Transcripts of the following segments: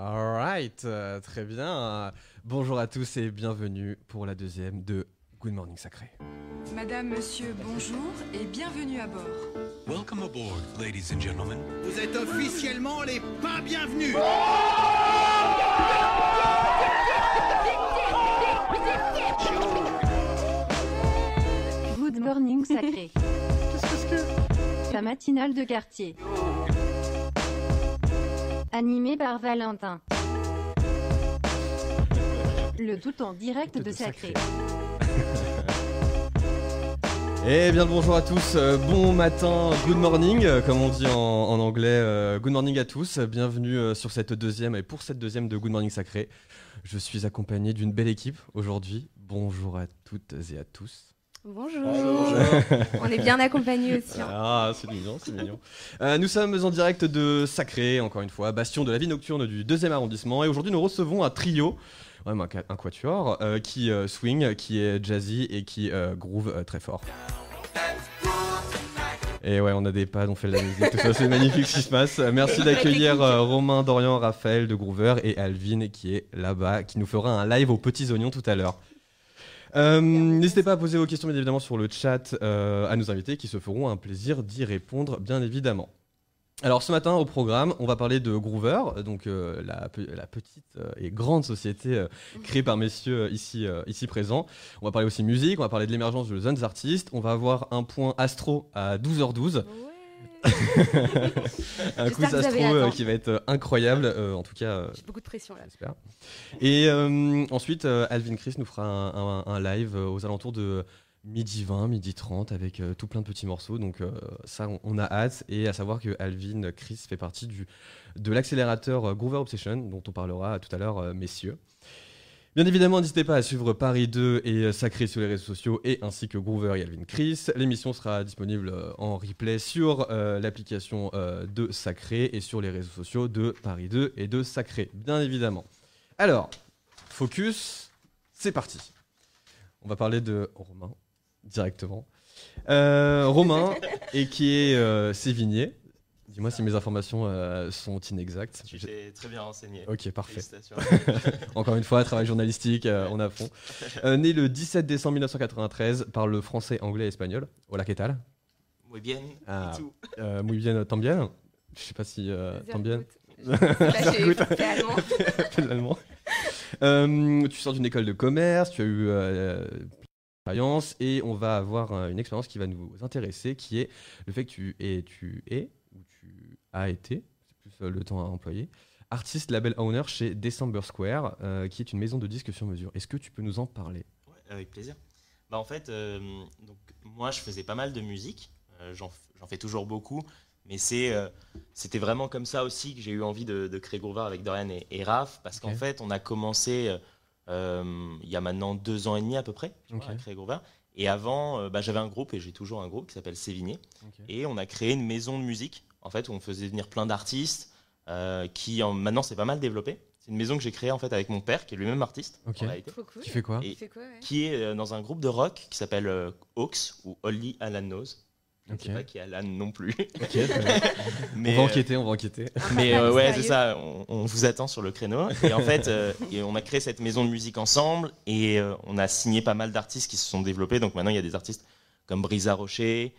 Alright, euh, très bien. Bonjour à tous et bienvenue pour la deuxième de Good Morning Sacré. Madame, monsieur, bonjour et bienvenue à bord. Welcome aboard, ladies and gentlemen. Vous êtes officiellement les pas bienvenus Good morning sacré. La matinale de quartier. Animé par Valentin. Le tout en direct de sacré. Eh bien bonjour à tous, euh, bon matin, good morning, euh, comme on dit en, en anglais, euh, good morning à tous, bienvenue sur cette deuxième et pour cette deuxième de Good Morning Sacré. Je suis accompagné d'une belle équipe aujourd'hui, bonjour à toutes et à tous. Bonjour. On est bien accompagnés aussi. hein. Ah, c'est mignon, c'est mignon. Euh, nous sommes en direct de Sacré, encore une fois, bastion de la vie nocturne du deuxième arrondissement. Et aujourd'hui, nous recevons un trio, ouais, un, qua- un quatuor, euh, qui euh, swing, qui est jazzy et qui euh, groove très fort. Et ouais, on a des pads, on fait de la musique, tout ça, c'est magnifique ce qui se passe. Merci d'accueillir euh, Romain, Dorian, Raphaël de Groover et Alvin qui est là-bas, qui nous fera un live aux petits oignons tout à l'heure. Euh, N'hésitez pas à poser vos questions, bien évidemment, sur le chat euh, à nos invités qui se feront un plaisir d'y répondre, bien évidemment. Alors, ce matin, au programme, on va parler de Groover, donc euh, la, pe- la petite euh, et grande société euh, créée par messieurs ici, ici présents. On va parler aussi musique, on va parler de l'émergence de jeunes artistes. On va avoir un point astro à 12h12. Ouais. Un J'espère quiz que vous avez astro euh, qui va être euh, incroyable, euh, en tout cas. euh, J'ai beaucoup de pression là. J'espère. Et ensuite, Alvin Chris nous fera un, un- un live aux alentours de midi 20, midi 30 avec euh, tout plein de petits morceaux. Donc euh, ça, on, on a hâte. Et à savoir que Alvin Chris fait partie du, de l'accélérateur euh, Groover Obsession, dont on parlera tout à l'heure, messieurs. Bien évidemment, n'hésitez pas à suivre Paris 2 et euh, Sacré sur les réseaux sociaux et ainsi que Groover et Alvin Chris. L'émission sera disponible euh, en replay sur euh, l'application euh, de Sacré et sur les réseaux sociaux de Paris 2 et de Sacré, bien évidemment. Alors, focus, c'est parti. On va parler de Romain directement. Euh, Romain, et qui est euh, Dis-moi si mes informations euh, sont inexactes. Tu t'es très bien renseigné. Ok, parfait. Encore une fois, travail journalistique, euh, on à fond. Euh, né le 17 décembre 1993, parle français, anglais et espagnol. Hola, ¿qué tal? Muy bien. Ah. Et tout. euh, Muy bien, también. Je sais pas si euh, allemand. Appelle l'allemand. Euh, tu sors d'une école de commerce, tu as eu euh, expérience et on va avoir une expérience qui va nous intéresser, qui est le fait que tu es, tu es as été, c'est plus euh, le temps à employer, artiste label owner chez December Square, euh, qui est une maison de disques sur mesure. Est-ce que tu peux nous en parler? Ouais, avec plaisir. Bah, en fait, euh, donc, moi, je faisais pas mal de musique. Euh, J'en fais toujours beaucoup. Mais c'était vraiment comme ça aussi que j'ai eu envie de, de créer avec Dorian et, et Raph. Parce qu'en fait, on a commencé il y a maintenant deux ans et demi à peu près tu vois, Ok. à créer. Et avant, bah, j'avais un groupe et j'ai toujours un groupe qui s'appelle Sévigné. Et on a créé une maison de musique, en fait, où on faisait venir plein d'artistes, euh, qui en- maintenant c'est pas mal développé. C'est une maison que j'ai créée en fait avec mon père, qui est lui-même artiste Ok. cool. Tu fais quoi Et- fais quoi, ouais qui est euh, dans un groupe de rock qui s'appelle euh, Hawks ou Only Alan Knows. Je ne Ok. sais pas qui est Alan non plus. Mais on va euh, enquêter, on va enquêter. mais euh, ouais, c'est ça, on, on vous attend sur le créneau. Et en fait, euh, et on a créé cette maison de musique ensemble et euh, on a signé pas mal d'artistes qui se sont développés. Donc maintenant, il y a des artistes comme Brisa Rocher, euh,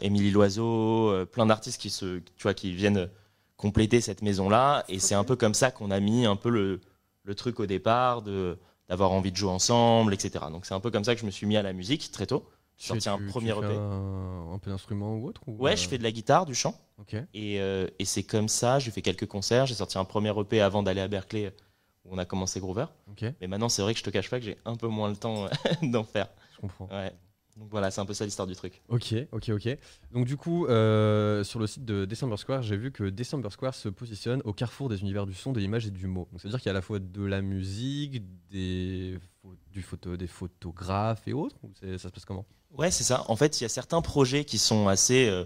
Émilie Loiseau, euh, plein d'artistes qui, se, tu vois, qui viennent compléter cette maison-là. Et c'est un peu comme ça qu'on a mis un peu le, le truc au départ de d'avoir envie de jouer ensemble, etc. Donc c'est un peu comme ça que je me suis mis à la musique très tôt. J'ai sorti un premier EP. Un, un peu d'instrument ou autre ou, Ouais, euh, je fais de la guitare, du chant. Et, euh, et c'est comme ça, j'ai fait quelques concerts, j'ai sorti un premier EP avant d'aller à Berkeley euh, où on a commencé Groover. Ok, Mais maintenant, c'est vrai que je te cache pas que j'ai un peu moins le temps euh, d'en faire. je comprends. Ouais. Donc voilà, c'est un peu ça l'histoire du truc. Ok, ok, ok. Donc du coup, euh, sur le site de December Square, j'ai vu que December Square se positionne au carrefour des univers du son, de l'image et du mot. Donc ça veut dire qu'il y a à la fois de la musique, des, du photo, des photographes et autres ou ça se passe comment? Ouais, c'est ça. En fait, il y a certains projets qui sont assez, euh,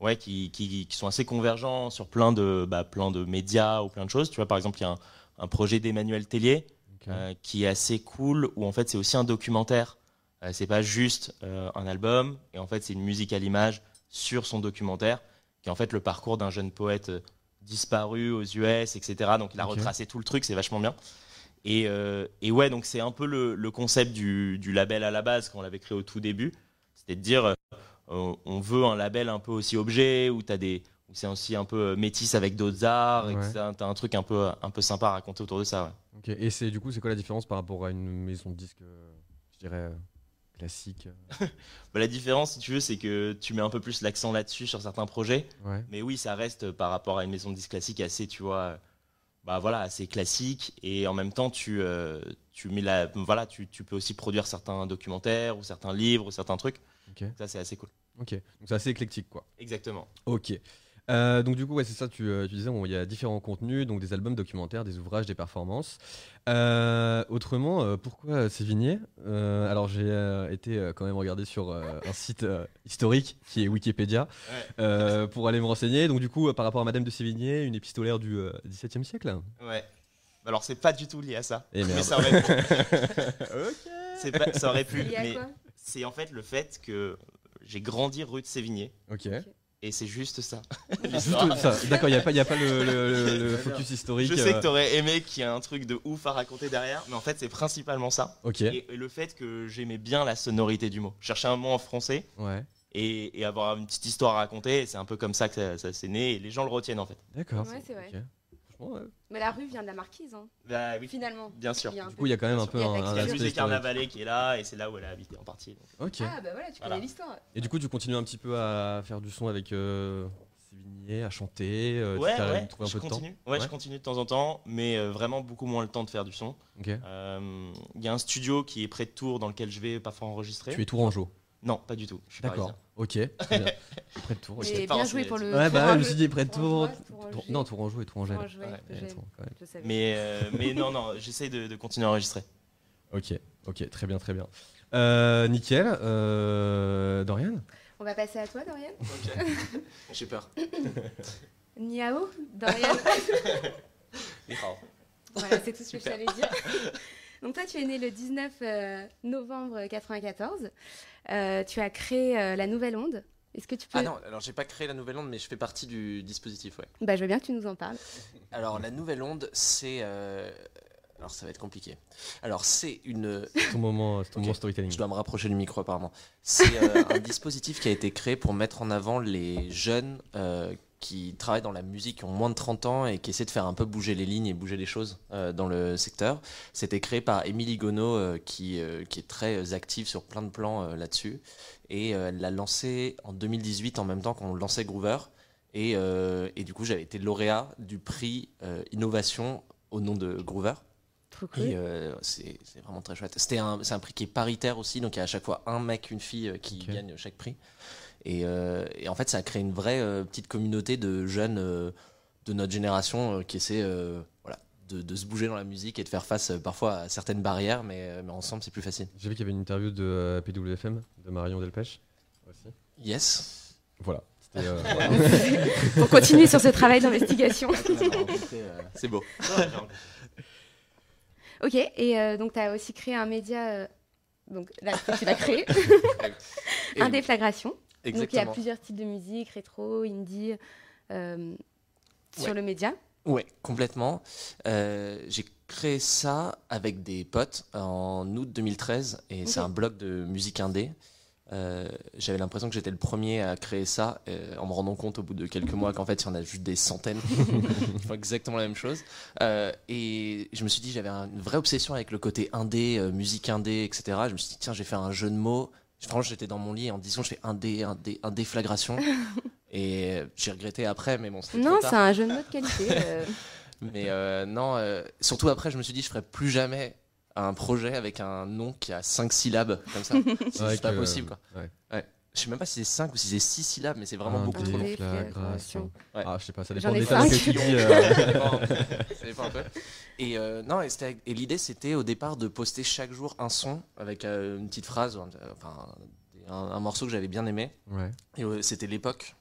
ouais, qui, qui, qui sont assez convergents sur plein de, bah, plein de médias ou plein de choses. Tu vois, par exemple, il y a un, un projet d'Emmanuel Tellier euh, qui est assez cool, où en fait c'est aussi un documentaire. Euh, c'est pas juste euh, un album, et en fait c'est une musique à l'image sur son documentaire, qui est en fait le parcours d'un jeune poète euh, disparu aux US, etc. Donc il a retracé tout le truc, c'est vachement bien. Et, euh, et ouais, donc c'est un peu le, le concept du, du label à la base quand on l'avait créé au tout début. C'était de dire, euh, on veut un label un peu aussi objet, où des c'est aussi un peu métis avec d'autres arts, Ouais. t'as t'as un truc un peu, un peu sympa à raconter autour de ça. ouais. Et c'est du coup, c'est quoi la différence par rapport à une maison de disques, euh, je dirais, classique euh, Bah, la différence, si tu veux, c'est que tu mets un peu plus l'accent là-dessus sur certains projets. Ouais. Mais oui, ça reste par rapport à une maison de disques classique assez, tu vois, euh, bah voilà, assez classique. Et en même temps, tu, euh, tu mets la, voilà, tu, tu peux aussi produire certains documentaires ou certains livres ou certains trucs. Ça, c'est assez cool. Ok. Donc c'est assez éclectique, quoi. Exactement. Ok. Euh, donc du coup, ouais, c'est ça, tu, euh, tu disais, bon, il y a différents contenus, donc des albums documentaires, des ouvrages, des performances. Euh, autrement, euh, pourquoi Sévigné Euh, Alors j'ai euh, été euh, quand même regarder sur euh, un site euh, historique qui est Wikipédia Ouais. euh, pour aller me renseigner. Donc du coup, euh, par rapport à Madame de Sévigné, une épistolaire du euh, XVIIe siècle? Ouais. Alors, c'est pas du tout lié à ça. Eh mais merde. ça aurait pu. C'est pas- ça aurait pu. Mais quoi? c'est en fait le fait que j'ai grandi rue de Sévigné. Ok. Et c'est juste ça. D'accord, il n'y a pas, il y a pas le, le- le- le focus historique. Je sais euh, que t'aurais aimé qu'il y ait un truc de ouf à raconter derrière, mais en fait, c'est principalement ça. Ok. Et, et le fait que j'aimais bien la sonorité du mot. Chercher un mot en français Ouais. et, et avoir une petite histoire à raconter, c'est un peu comme ça que ça, ça s'est né, et les gens le retiennent en fait. D'accord. Ouais, c'est vrai. Franchement, ouais. Mais la rue vient de la marquise, hein, Bah oui, finalement. bien sûr. Il y a un Du coup, il y a quand même un peu un, la Il y a le aspect musée. Carnavalet qui est là, et c'est là où elle a habité en partie. donc. Ok. Ah bah voilà, tu Voilà. connais l'histoire. Et du coup, tu continues un petit peu à faire du son avec euh, Sévigné, à chanter, euh, ouais, ouais, un je peu de temps. continue. Ouais, Ouais. je continue de temps en temps, mais euh, vraiment beaucoup moins le temps de faire du son. Euh, Il y a un studio qui est près de Tours dans lequel je vais parfois enregistrer. Tu es tourangeau. Non, pas du tout. Je suis D'accord. Ok. très bien. Près de Tours. ok. sais Et bien en joué pour le. Ouais, bah, je me suis dit près de Tours. Tour-. Non, Tourangeau et Tourangelle. Mais, euh, mais non, non, j'essaye de, de continuer à enregistrer. Ok, ok, très bien, très bien. Euh, nickel. Euh, Dorian? On va passer à toi, Dorian. J'ai peur. Niao, Dorian. Voilà, c'est tout ce que je savais dire. Donc toi, tu es né le 19 euh, novembre 94. Euh, tu as créé euh, la Nouvelle Onde. Est-ce que tu peux... Ah non, alors j'ai pas créé la nouvelle onde, mais je fais partie du dispositif, ouais. Bah, je veux bien que tu nous en parles. Alors la nouvelle onde, c'est. euh, Alors ça va être compliqué. Alors c'est une. C'est ton moment, ton moment storytelling. Je dois me rapprocher du micro apparemment. C'est euh, un dispositif qui a été créé pour mettre en avant les jeunes euh, qui travaillent dans la musique, qui ont moins de 30 ans et qui essaient de faire un peu bouger les lignes et bouger les choses euh, dans le secteur. C'était créé par Émilie Gonod euh, qui, euh, qui est très euh, active sur plein de plans euh, là-dessus. Et euh, elle l'a lancé en 2018 en même temps qu'on lançait Groover. Et, euh, et du coup, j'avais été lauréat du prix euh, Innovation au nom de Groover. Et euh, c'est vraiment très chouette. C'était un, c'est un prix qui est paritaire aussi, donc il y a à chaque fois un mec, une fille euh, qui gagne chaque prix. Et, euh, et en fait, ça a créé une vraie euh, petite communauté de jeunes euh, de notre génération euh, qui essaient euh, voilà, de, de se bouger dans la musique et de faire face euh, parfois à certaines barrières, mais, euh, mais ensemble, c'est plus facile. J'ai vu qu'il y avait une interview de euh, PWFM, de Marion Delpech. Aussi. Yes. Voilà. Euh, Pour continuer sur ce travail d'investigation. c'est beau. ok, et euh, donc tu as aussi créé un média... euh, Donc là, tu l'as créé. Et- Donc il y a plusieurs styles de musique, rétro, indie, euh, sur Ouais. le média. Ouais, complètement. Euh, j'ai créé ça avec des potes en août 2013 et c'est un blog de musique indé. Euh, J'avais l'impression que j'étais le premier à créer ça euh, en me rendant compte au bout de quelques mois qu'en fait il y en a juste des centaines qui font exactement la même chose. Euh, et je me suis dit j'avais un- une vraie obsession avec le côté indé, musique indé, etc. Je me suis dit tiens j'ai fait un jeu de mots. Franchement j'étais dans mon lit en disant je fais indé, indé, indéflagration. et euh, j'ai regretté après mais bon c'était trop Non, tard. c'est un jeu de mots de qualité. euh, Mais euh, non, euh, surtout après, je me suis dit, je ferai plus jamais un projet avec un nom qui a 5 syllabes comme ça. C'est ouais, juste pas possible, quoi. ouais. Je sais même pas si c'est 5 ou si c'est 6 syllabes, mais c'est vraiment beaucoup trop long. déflagration. Ouais. Ah, je sais pas, ça dépend des termes que tu dis. euh, Ça dépend, ça dépend un peu. Et euh, non, et, c'était- et l'idée c'était au départ de poster chaque jour un son avec euh, une petite phrase, enfin un, un morceau que j'avais bien aimé. Ouais. Et euh, c'était l'époque.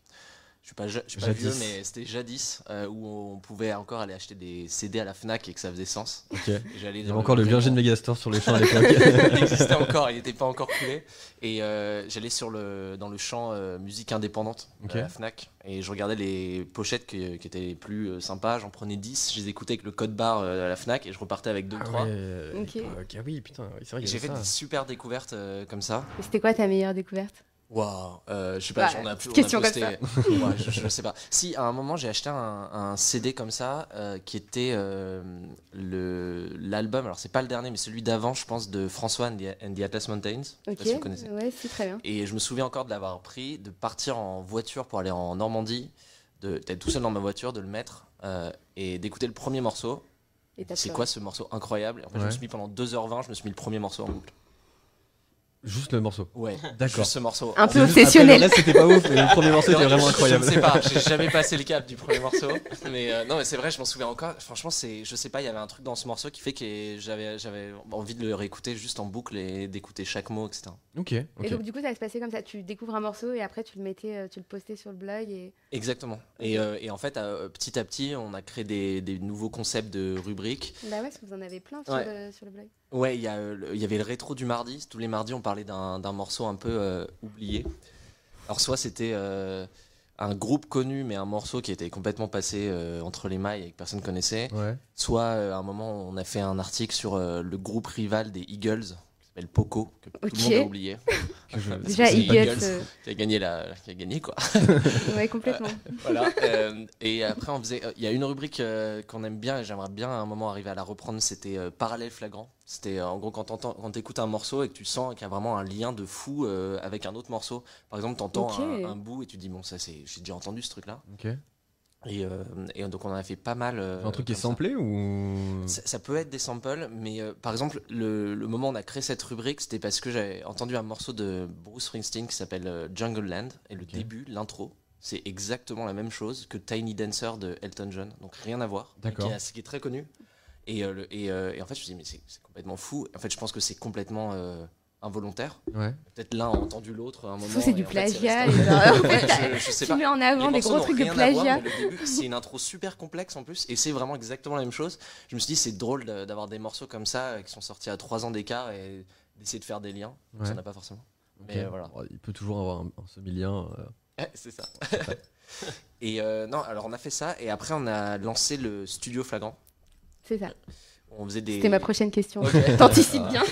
Je suis pas, je, je suis pas Jadis. vieux, mais c'était jadis euh, où on pouvait encore aller acheter des CD à la Fnac et que ça faisait sens. Ok. Et J'allais Il y avait encore le Virgin Megastore sur les champs à l'époque. il existait encore, il n'était pas encore coulé. Et euh, j'allais sur le dans le champ euh, musique indépendante Ok. à la Fnac et je regardais les pochettes qui, qui étaient les plus sympas. J'en prenais 10, je les écoutais avec le code barre à la Fnac et je repartais avec 2 ou Ah 3. ouais, Ok. ok, oui, putain, oui, c'est vrai, J'ai fait ça. des super découvertes euh, comme ça. Et C'était quoi ta meilleure découverte? Waouh, euh, je sais pas, Ouais, on a, on question comme posté- Ouais, je, je sais pas. Si, à un moment, j'ai acheté un, un CD comme ça euh, qui était euh, le l'album. Alors, c'est pas le dernier, mais celui d'avant, je pense, de François and the, and the Atlas Mountains. Je sais Ok. pas si vous connaissez. Ouais, c'est très bien. Et je me souviens encore de l'avoir pris, de partir en voiture pour aller en Normandie, d'être tout seul dans ma voiture, de le mettre euh, et d'écouter le premier morceau. Et t'as C'est quoi ce morceau incroyable? En fait, je me suis mis pendant 2h20, je me suis mis le premier morceau en boucle. Juste le morceau. Ouais, D'accord. juste ce morceau. Un peu C'est juste- obsessionnel. après, reste, c'était pas ouf, mais le premier morceau était vraiment incroyable. Je ne sais pas, j'ai jamais passé le cap du premier morceau. Mais euh, non, mais c'est vrai, je m'en souviens encore. Franchement, c'est, je sais pas, il y avait un truc dans ce morceau qui fait que j'avais, j'avais envie de le réécouter juste en boucle et d'écouter chaque mot, etc. Ok, Et donc du coup ça se passait comme ça, tu découvres un morceau et après tu le mettais, euh, tu le postais sur le blog et Exactement. Et, euh, et en fait, euh, petit à petit, on a créé des, des nouveaux concepts de rubriques. bah ouais, parce que vous en avez plein sur, Ouais. le, sur le blog. Ouais, il y, a, euh, il y avait le rétro du mardi. Tous les mardis, on parlait d'un, morceau un peu euh, oublié. Alors, soit c'était euh, un groupe connu, mais un morceau qui était complètement passé entre les mailles et que personne connaissait. Ouais. Soit à un moment, on a fait un article sur le groupe rival des Eagles, s'appelle Poco, que tout le monde a oublié. Déjà c'est Eagles, euh, Qui a gagné, la, qui a gagné quoi. ouais complètement. voilà. euh, et après, on faisait. euh, Il y a une rubrique euh, qu'on aime bien et j'aimerais bien à un moment arriver à la reprendre. C'était euh, parallèle flagrant. C'était euh, en gros quand t'entends- quand t'écoutes un morceau et que tu sens qu'il y a vraiment un lien de fou euh, avec un autre morceau. Par exemple, t'entends Ok. un, un bout et tu dis bon ça c'est j'ai déjà entendu ce truc là. Ok. Et, euh, et donc on en a fait pas mal. euh, Un truc qui est comme ça. samplé ou. Ça, ça peut être des samples, mais euh, par exemple, le, le moment où on a créé cette rubrique, c'était parce que j'avais entendu un morceau de Bruce Springsteen qui s'appelle Jungle Land, et le début, l'intro, c'est exactement la même chose que Tiny Dancer de Elton John, donc rien à voir, D'accord. qui, est- qui est très connu. Et, le- et, et en fait, je me suis dit, mais c'est complètement fou. En fait, je pense que c'est complètement involontaire. Ouais. Peut-être l'un a entendu l'autre à un moment. C'est du plagiat. en fait, je, je sais tu pas. mets en avant Les des gros trucs de plagiat. c'est une intro super complexe en plus, et c'est vraiment exactement la même chose. Je me suis dit, c'est drôle d'avoir des morceaux comme ça qui sont sortis à 3 ans d'écart et d'essayer de faire des liens. Ouais. Ça n'a pas forcément. Mais, euh, voilà. Il peut toujours avoir un, un semi-lien. euh. Ouais, c'est ça. et euh, non, alors on a fait ça, et après on a lancé le studio flagrant. C'est ça. On faisait des. C'était ma prochaine question. Ok. T'anticipes bien.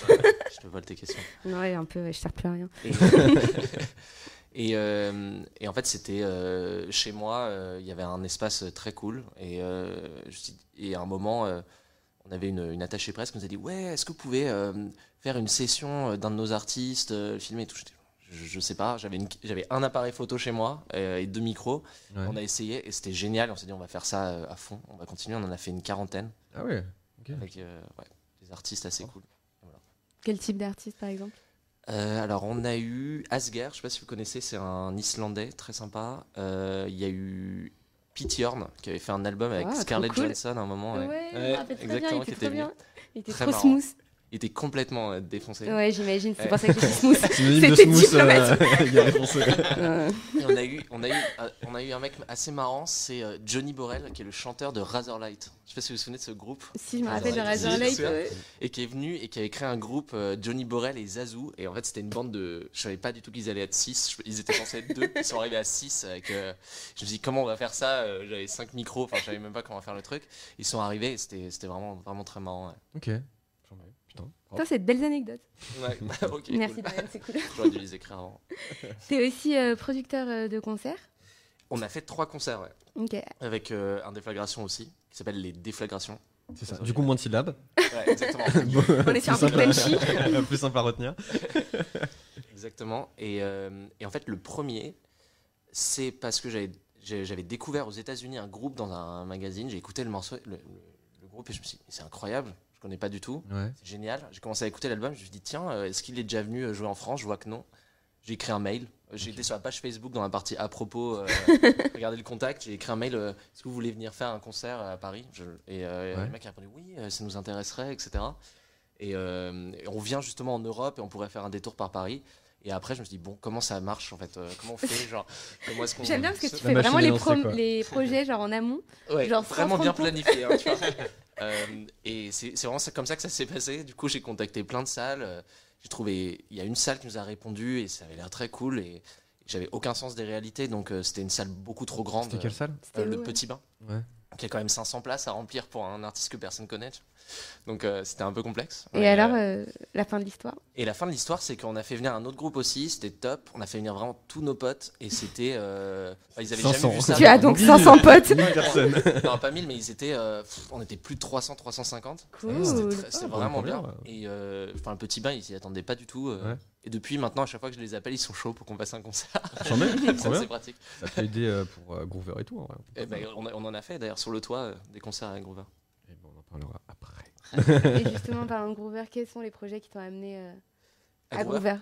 Je te vole tes questions. Ouais, un peu, je sers plus à rien. Et, et, euh, et en fait, c'était euh, chez moi, euh, il y avait un espace très cool. Et, euh, je suis- et à un moment, euh, on avait une, une attachée presse qui nous a dit Ouais, est-ce que vous pouvez euh, faire une session d'un de nos artistes, euh, filmer? Et tout je, je sais pas, j'avais une- j'avais un appareil photo chez moi euh, et deux micros. Ouais. On a essayé et c'était génial. On s'est dit On va faire ça à fond, on va continuer. On en a fait une quarantaine Ah ouais. Avec euh, ouais, des artistes assez cool. Quel type d'artiste par exemple? Euh, alors, on a eu Asger, je sais pas si vous connaissez, c'est un Islandais très sympa. Euh, Il y a eu Pete Yorn qui avait fait un album avec Ah, Scarlett cool. Johansson à un moment. ouais. Bien, exactement, il qui était bien. Il était Très trop marrant. smooth. Il était complètement euh, défoncé. Ouais, j'imagine, c'est pour ça qu'il smooth. C'était smooth, diplomatique. euh, il a. Euh, Et on a eu, on a eu, euh, on a eu un mec assez marrant, c'est euh, Johnny Borel, qui est le chanteur de Razorlight. Je sais pas si vous vous souvenez de ce groupe. si, je me rappelle de Razorlight. Ouais. et qui est venu et qui avait créé un groupe euh, Johnny Borel et Zazou et en fait c'était une bande de je savais pas du tout qu'ils allaient être 6 ils étaient censés être 2 ils sont arrivés à 6 avec euh, je me suis dit comment on va faire ça Euh, j'avais 5 micros enfin je savais même pas comment faire le truc ils sont arrivés et c'était c'était vraiment vraiment très marrant ouais. Ok. Putain. Putain, c'est de belles anecdotes. Ouais, ok, Merci cool. Dorian, c'est cool. j'aurais dû les écrire avant T'es aussi euh, producteur euh, de concerts? on a fait trois concerts ouais, Ok. avec euh, un déflagration aussi qui s'appelle les déflagrations C'est ça. Du coup, moins de syllabes. ouais, exactement On est sur un Plus peu simple à- punchy. Plus simple à retenir. Exactement. Et, euh, et en fait, le premier, c'est parce que j'avais découvert aux États-Unis un groupe dans un magazine. J'ai écouté le morceau, le, le- le groupe, et je me suis dit, c'est incroyable. Je connais pas du tout. Ouais. C'est génial. J'ai commencé à écouter l'album. Je me suis dit, tiens, euh, est-ce qu'il est déjà venu euh, jouer en France? Je vois que non. J'ai écrit un mail. J'ai été sur la page Facebook dans la partie à propos. euh, regardez le contact. J'ai écrit un mail. euh, est-ce que vous voulez venir faire un concert à Paris? Je- Et euh, Ouais. le mec a répondu oui, ça nous intéresserait, etc. Et, euh, et on vient justement en Europe et on pourrait faire un détour par Paris. Et après, je me suis dit, bon, comment ça marche en fait Comment on fait genre, comment est-ce qu'on- J'aime bien parce que tu fais vraiment les, projets genre en amont. Ouais, Genre vraiment bien planifié. hein, tu vois. Euh, et c'est vraiment ça- comme ça que ça s'est passé. Du coup, j'ai contacté plein de salles. euh, J'ai trouvé, il y a une salle qui nous a répondu et ça avait l'air très cool. Et j'avais aucun sens des réalités, donc euh, c'était une salle beaucoup trop grande. C'était quelle salle? Euh, le ouais Petit Bain. Ouais. Qui a quand même 500 places à remplir pour un artiste que personne connaît. Donc euh, c'était un peu complexe. Et Mais, alors, euh, euh, la fin de l'histoire? Et la fin de l'histoire, c'est qu'on a fait venir un autre groupe aussi, c'était top. On a fait venir vraiment tous nos potes et c'était. euh, enfin, ils avaient 500. jamais vu ça. Tu as donc 500 potes. personne. Non, pas 1000, mais ils étaient. euh, pff, on était plus de 300, 350. Cool. C'était Ah, vraiment bon, bien. bien, ouais. Et euh, enfin, le petit bain, ils s'y attendaient pas du tout. euh, Ouais. Et depuis maintenant, à chaque fois que je les appelle, ils sont chauds pour qu'on fasse un concert. Bien. c'est pratique. Ça peut aider euh, pour euh, Groover et tout. en vrai. Et ben, on, a- on en a fait d'ailleurs sur le toit euh, des concerts avec Groover. Et bon, on en parlera après. Et justement, parlant de Groover, quels sont les projets qui t'ont amené euh, à Groover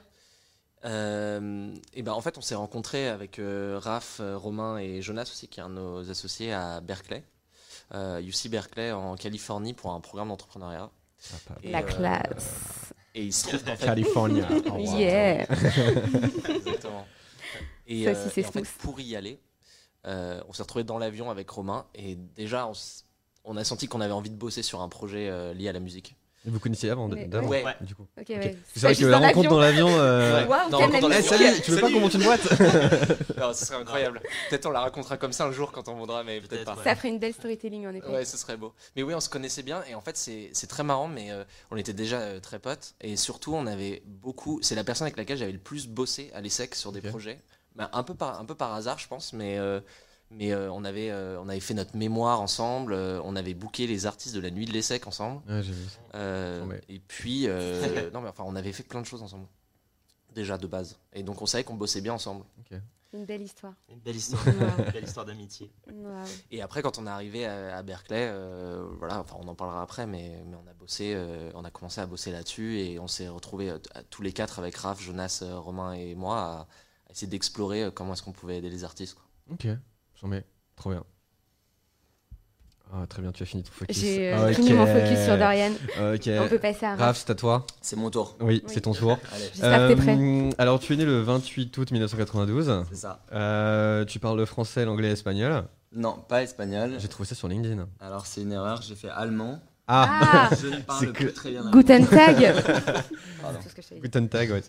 Euh, et ben en fait, on s'est rencontrés avec euh, Raph, Romain et Jonas aussi, qui est un de nos associés à Berkeley, euh, UC Berkeley en Californie pour un programme d'entrepreneuriat. Ah, Et, La euh, classe. Et il se trouve qu'en fait, California. Oh, wow. Yeah. Exactement. Et, Ça euh, aussi, c'est et en fait, pour y aller, euh, on s'est retrouvé dans l'avion avec Romain et déjà on, s- on a senti qu'on avait envie de bosser sur un projet euh, lié à la musique. Et vous connaissiez avant Mais- d'avant Ouais. du coup. Ok, Ok. ouais. C'est vrai que la rencontre dans l'avion. euh, Non, rencontre dans salut, tu veux pas qu'on monte une boîte Alors, ce serait incroyable. Peut-être on la racontera comme ça un jour quand on voudra, mais peut-être pas. ouais. Ça ferait une belle storytelling en effet. Ouais, ce serait beau. Mais oui, on se connaissait bien et en fait, c'est très marrant, mais euh, on était déjà euh, très potes et surtout, on avait beaucoup. C'est la personne avec laquelle j'avais le plus bossé à l'ESSEC sur des projets. Bah, un, peu par, un peu par hasard, je pense, mais, euh, mais euh, on, avait, euh, on avait fait notre mémoire ensemble, euh, on avait booké les artistes de la nuit de l'ESSEC ensemble. Ouais, j'ai vu ça. Et puis, euh, non, mais enfin, on avait fait plein de choses ensemble. Déjà de base. Et donc, on savait qu'on bossait bien ensemble. Une belle histoire. Une belle histoire, Wow. une belle histoire d'amitié. Et après, quand on est arrivé à, à Berkeley, euh, voilà, enfin, on en parlera après, mais, mais on a bossé, euh, on a commencé à bosser là-dessus et on s'est retrouvés euh, tous les quatre avec Raph, Jonas, Romain et moi à, à essayer d'explorer euh, comment est-ce qu'on pouvait aider les artistes. quoi. Ok, j'en mets. Trop bien. Ah, très bien, tu as fini ton focus. J'ai euh, Ok. fini mon focus sur Dorian. On peut passer à Raph. Raph, c'est à toi. C'est mon tour. Oui, Oui. c'est ton tour. Allez, J'espère que t'es prêt. Euh, alors, tu es né le 28 août 1992. c'est ça. Euh, tu parles le français, l'anglais et l'espagnol. Non, pas espagnol. J'ai trouvé ça sur LinkedIn. Alors c'est une erreur, j'ai fait allemand. Ah, Ah, Je ne parle plus que- très bien allemand. Guten Tag. Pardon. Guten Tag, ouais.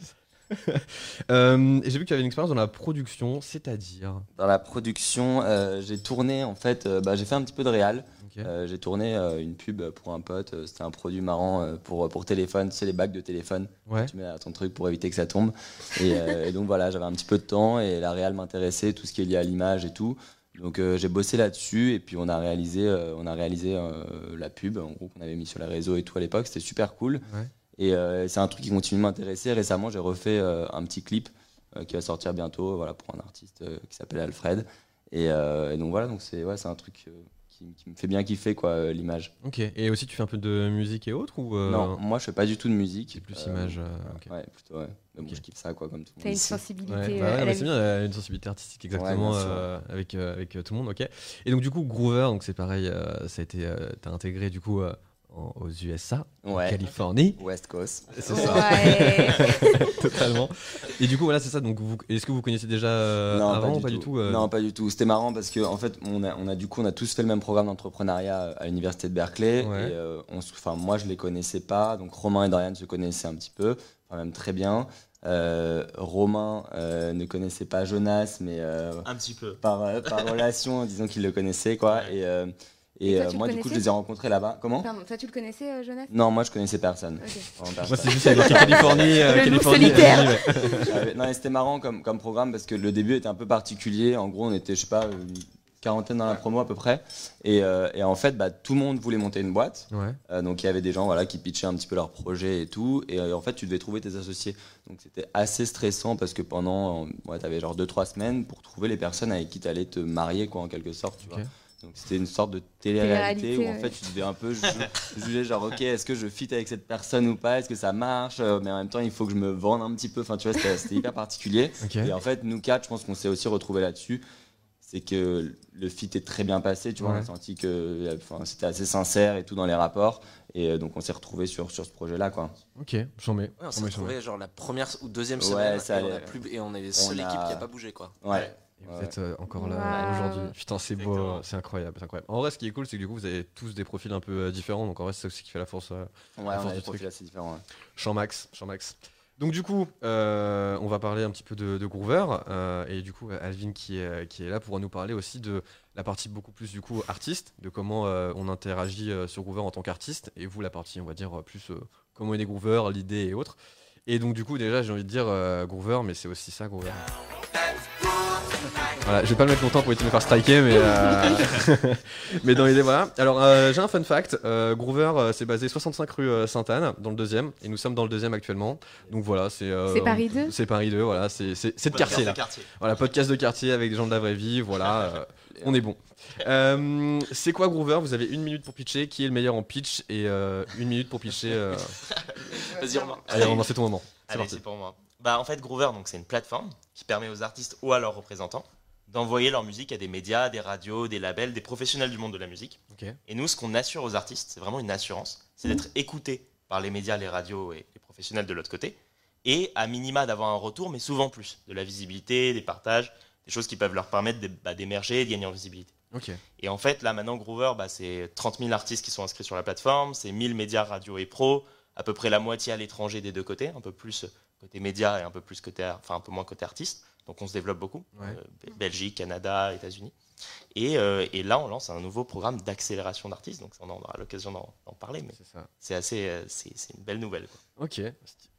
Euh, j'ai vu que tu avais une expérience dans la production, c'est-à-dire. Dans la production, euh, j'ai tourné en fait, euh, bah, j'ai fait un petit peu de réal. Euh, j'ai tourné une pub pour un pote. C'était un produit marrant pour, pour téléphone, c'est les bacs de téléphone. Ouais. Tu mets à ton truc pour éviter que ça tombe. Et, et donc voilà, j'avais un petit peu de temps et la réal m'intéressait, tout ce qui est lié à l'image et tout. Donc euh, j'ai bossé là-dessus et puis on a réalisé, euh, on a réalisé euh, la pub en gros qu'on avait mis sur les réseaux et tout à l'époque. C'était super cool. Ouais. Et euh, c'est un truc qui continue de m'intéresser. Récemment, j'ai refait euh, un petit clip euh, qui va sortir bientôt, voilà, pour un artiste euh, qui s'appelle Alfred. Et, euh, et donc voilà, donc c'est ouais, c'est un truc euh, qui, qui me fait bien kiffer quoi, euh, l'image. Ok. Et aussi, tu fais un peu de musique et autres ou euh, Non, moi je fais pas du tout de musique. C'est plus Euh, image. euh. Ouais, plutôt ouais. Mais bon, je kiffe ça quoi, comme tout le T'as monde une ici. sensibilité. Ouais, euh, bah ouais, c'est bien, une sensibilité artistique exactement euh, avec, euh, avec tout le monde, ok. Et donc du coup, Groover, donc c'est pareil, euh, ça a été, euh, t'as intégré du coup euh, en- aux USA, en Ouais. Californie, West Coast. c'est ça, Ouais. totalement. Et du coup, voilà, c'est ça. Donc, vous- est-ce que vous connaissiez déjà euh, non, avant ou pas du tout euh, Non, pas du tout. C'était marrant parce que en fait, on a, on a du coup, on a tous fait le même programme d'entrepreneuriat à l'université de Berkeley. Ouais. Et euh, on, moi, je les connaissais pas. Donc Romain et Dorian se connaissaient un petit peu, enfin même très bien. Euh, Romain euh, ne connaissait pas Jonas, mais euh, Un petit peu. par, euh, par relation, disons qu'il le connaissait quoi. Ouais. Et, euh, et, Et toi, euh, moi, du coup, je les ai rencontrés là-bas. Comment Pardon, toi tu le connaissais, euh, Jonas Non, moi, je connaissais personne. Moi, c'est juste avec Californie, euh, Le Californie, ouais. Non, et c'était marrant comme, comme programme parce que le début était un peu particulier. En gros, on était, je sais pas, une quarantaine dans la promo à peu près. Et, euh, et en fait, bah, tout le monde voulait monter une boîte. Ouais. Euh, donc il y avait des gens voilà, qui pitchaient un petit peu leur projet et tout. Et euh, en fait, tu devais trouver tes associés. Donc c'était assez stressant parce que pendant, ouais, tu avais genre 2-3 semaines pour trouver les personnes avec qui tu allais te marier, quoi, en quelque sorte. Tu vois. Donc c'était une sorte de télé-réalité où en ouais. fait tu devais un peu ju- juger genre ok est-ce que je fit avec cette personne ou pas? Est-ce que ça marche? Euh, mais en même temps il faut que je me vende un petit peu enfin tu vois c'était hyper particulier et en fait nous quatre je pense qu'on s'est aussi retrouvés là-dessus c'est que le fit est très bien passé. Tu vois, on a senti que enfin, c'était assez sincère et tout dans les rapports. Et euh, donc, on s'est retrouvé sur, sur ce projet-là, quoi. Ok, j'en mets. Ouais, on s'est j'en mets, j'en mets. retrouvé genre la première ou deuxième Ouais, semaine ça et, on a plus- et on est la seule On a- équipe qui a pas bougé quoi. Ouais. Et vous Ouais. êtes euh, encore là aujourd'hui. Putain, c'est beau, c'est incroyable, c'est incroyable. En vrai, ce qui est cool, c'est que du coup, vous avez tous des profils un peu euh, différents. Donc en vrai, c'est ça aussi qui fait la force. euh, Ouais, La on force a du des profils assez différents. ouais. Champ max, champ max. Donc du coup, euh, on va parler un petit peu de, de Groover euh, et du coup, Alvin qui est, qui est là pourra nous parler aussi de la partie beaucoup plus du coup artiste, de comment euh, on interagit euh, sur Groover en tant qu'artiste et vous la partie on va dire plus euh, comment est Groover, l'idée et autres. Et donc du coup déjà j'ai envie de dire euh, Groover, mais c'est aussi ça Groover. Voilà, je vais pas le mettre longtemps pour éviter de me faire striker, mais, euh, mais dans l'idée, voilà. Alors, euh, j'ai un fun fact. Euh, Groover, euh, c'est basé 65 rue euh, Sainte-Anne, dans le deuxième, et nous sommes dans le deuxième actuellement. Donc voilà, c'est. euh, C'est Paris 2 C'est Paris 2, voilà, c'est c'est- c'est de quartier là. Voilà, podcast de quartier avec des gens de la vraie vie, voilà, euh, on est bon. Euh, c'est quoi Groover? Vous avez une minute pour pitcher. Qui est le meilleur en pitch Et euh, une minute pour pitcher. euh, Vas-y Romain. Allez, Romain, c'est ton moment. C'est Allez, parti. c'est pour moi. Bah, en fait, Groover, donc, c'est une plateforme qui permet aux artistes ou à leurs représentants d'envoyer leur musique à des médias, des radios, des labels, des professionnels du monde de la musique. Et nous, ce qu'on assure aux artistes, c'est vraiment une assurance, c'est d'être écouté par les médias, les radios et les professionnels de l'autre côté, et à minima d'avoir un retour, mais souvent plus, de la visibilité, des partages, des choses qui peuvent leur permettre bah, d'émerger et de gagner en visibilité. Et en fait, là maintenant, Groover, bah, c'est 30 000 artistes qui sont inscrits sur la plateforme, c'est 1000 médias radio et pro, à peu près la moitié à l'étranger des deux côtés, un peu plus côté média et un peu plus côté, enfin un peu moins côté artiste. Donc on se développe beaucoup, Ouais. Euh, Be- Belgique, Canada, États-Unis. Et, euh, et là, on lance un nouveau programme d'accélération d'artistes, donc on aura l'occasion d'en parler, mais C'est assez, euh, c'est c'est une belle nouvelle. quoi. Ok.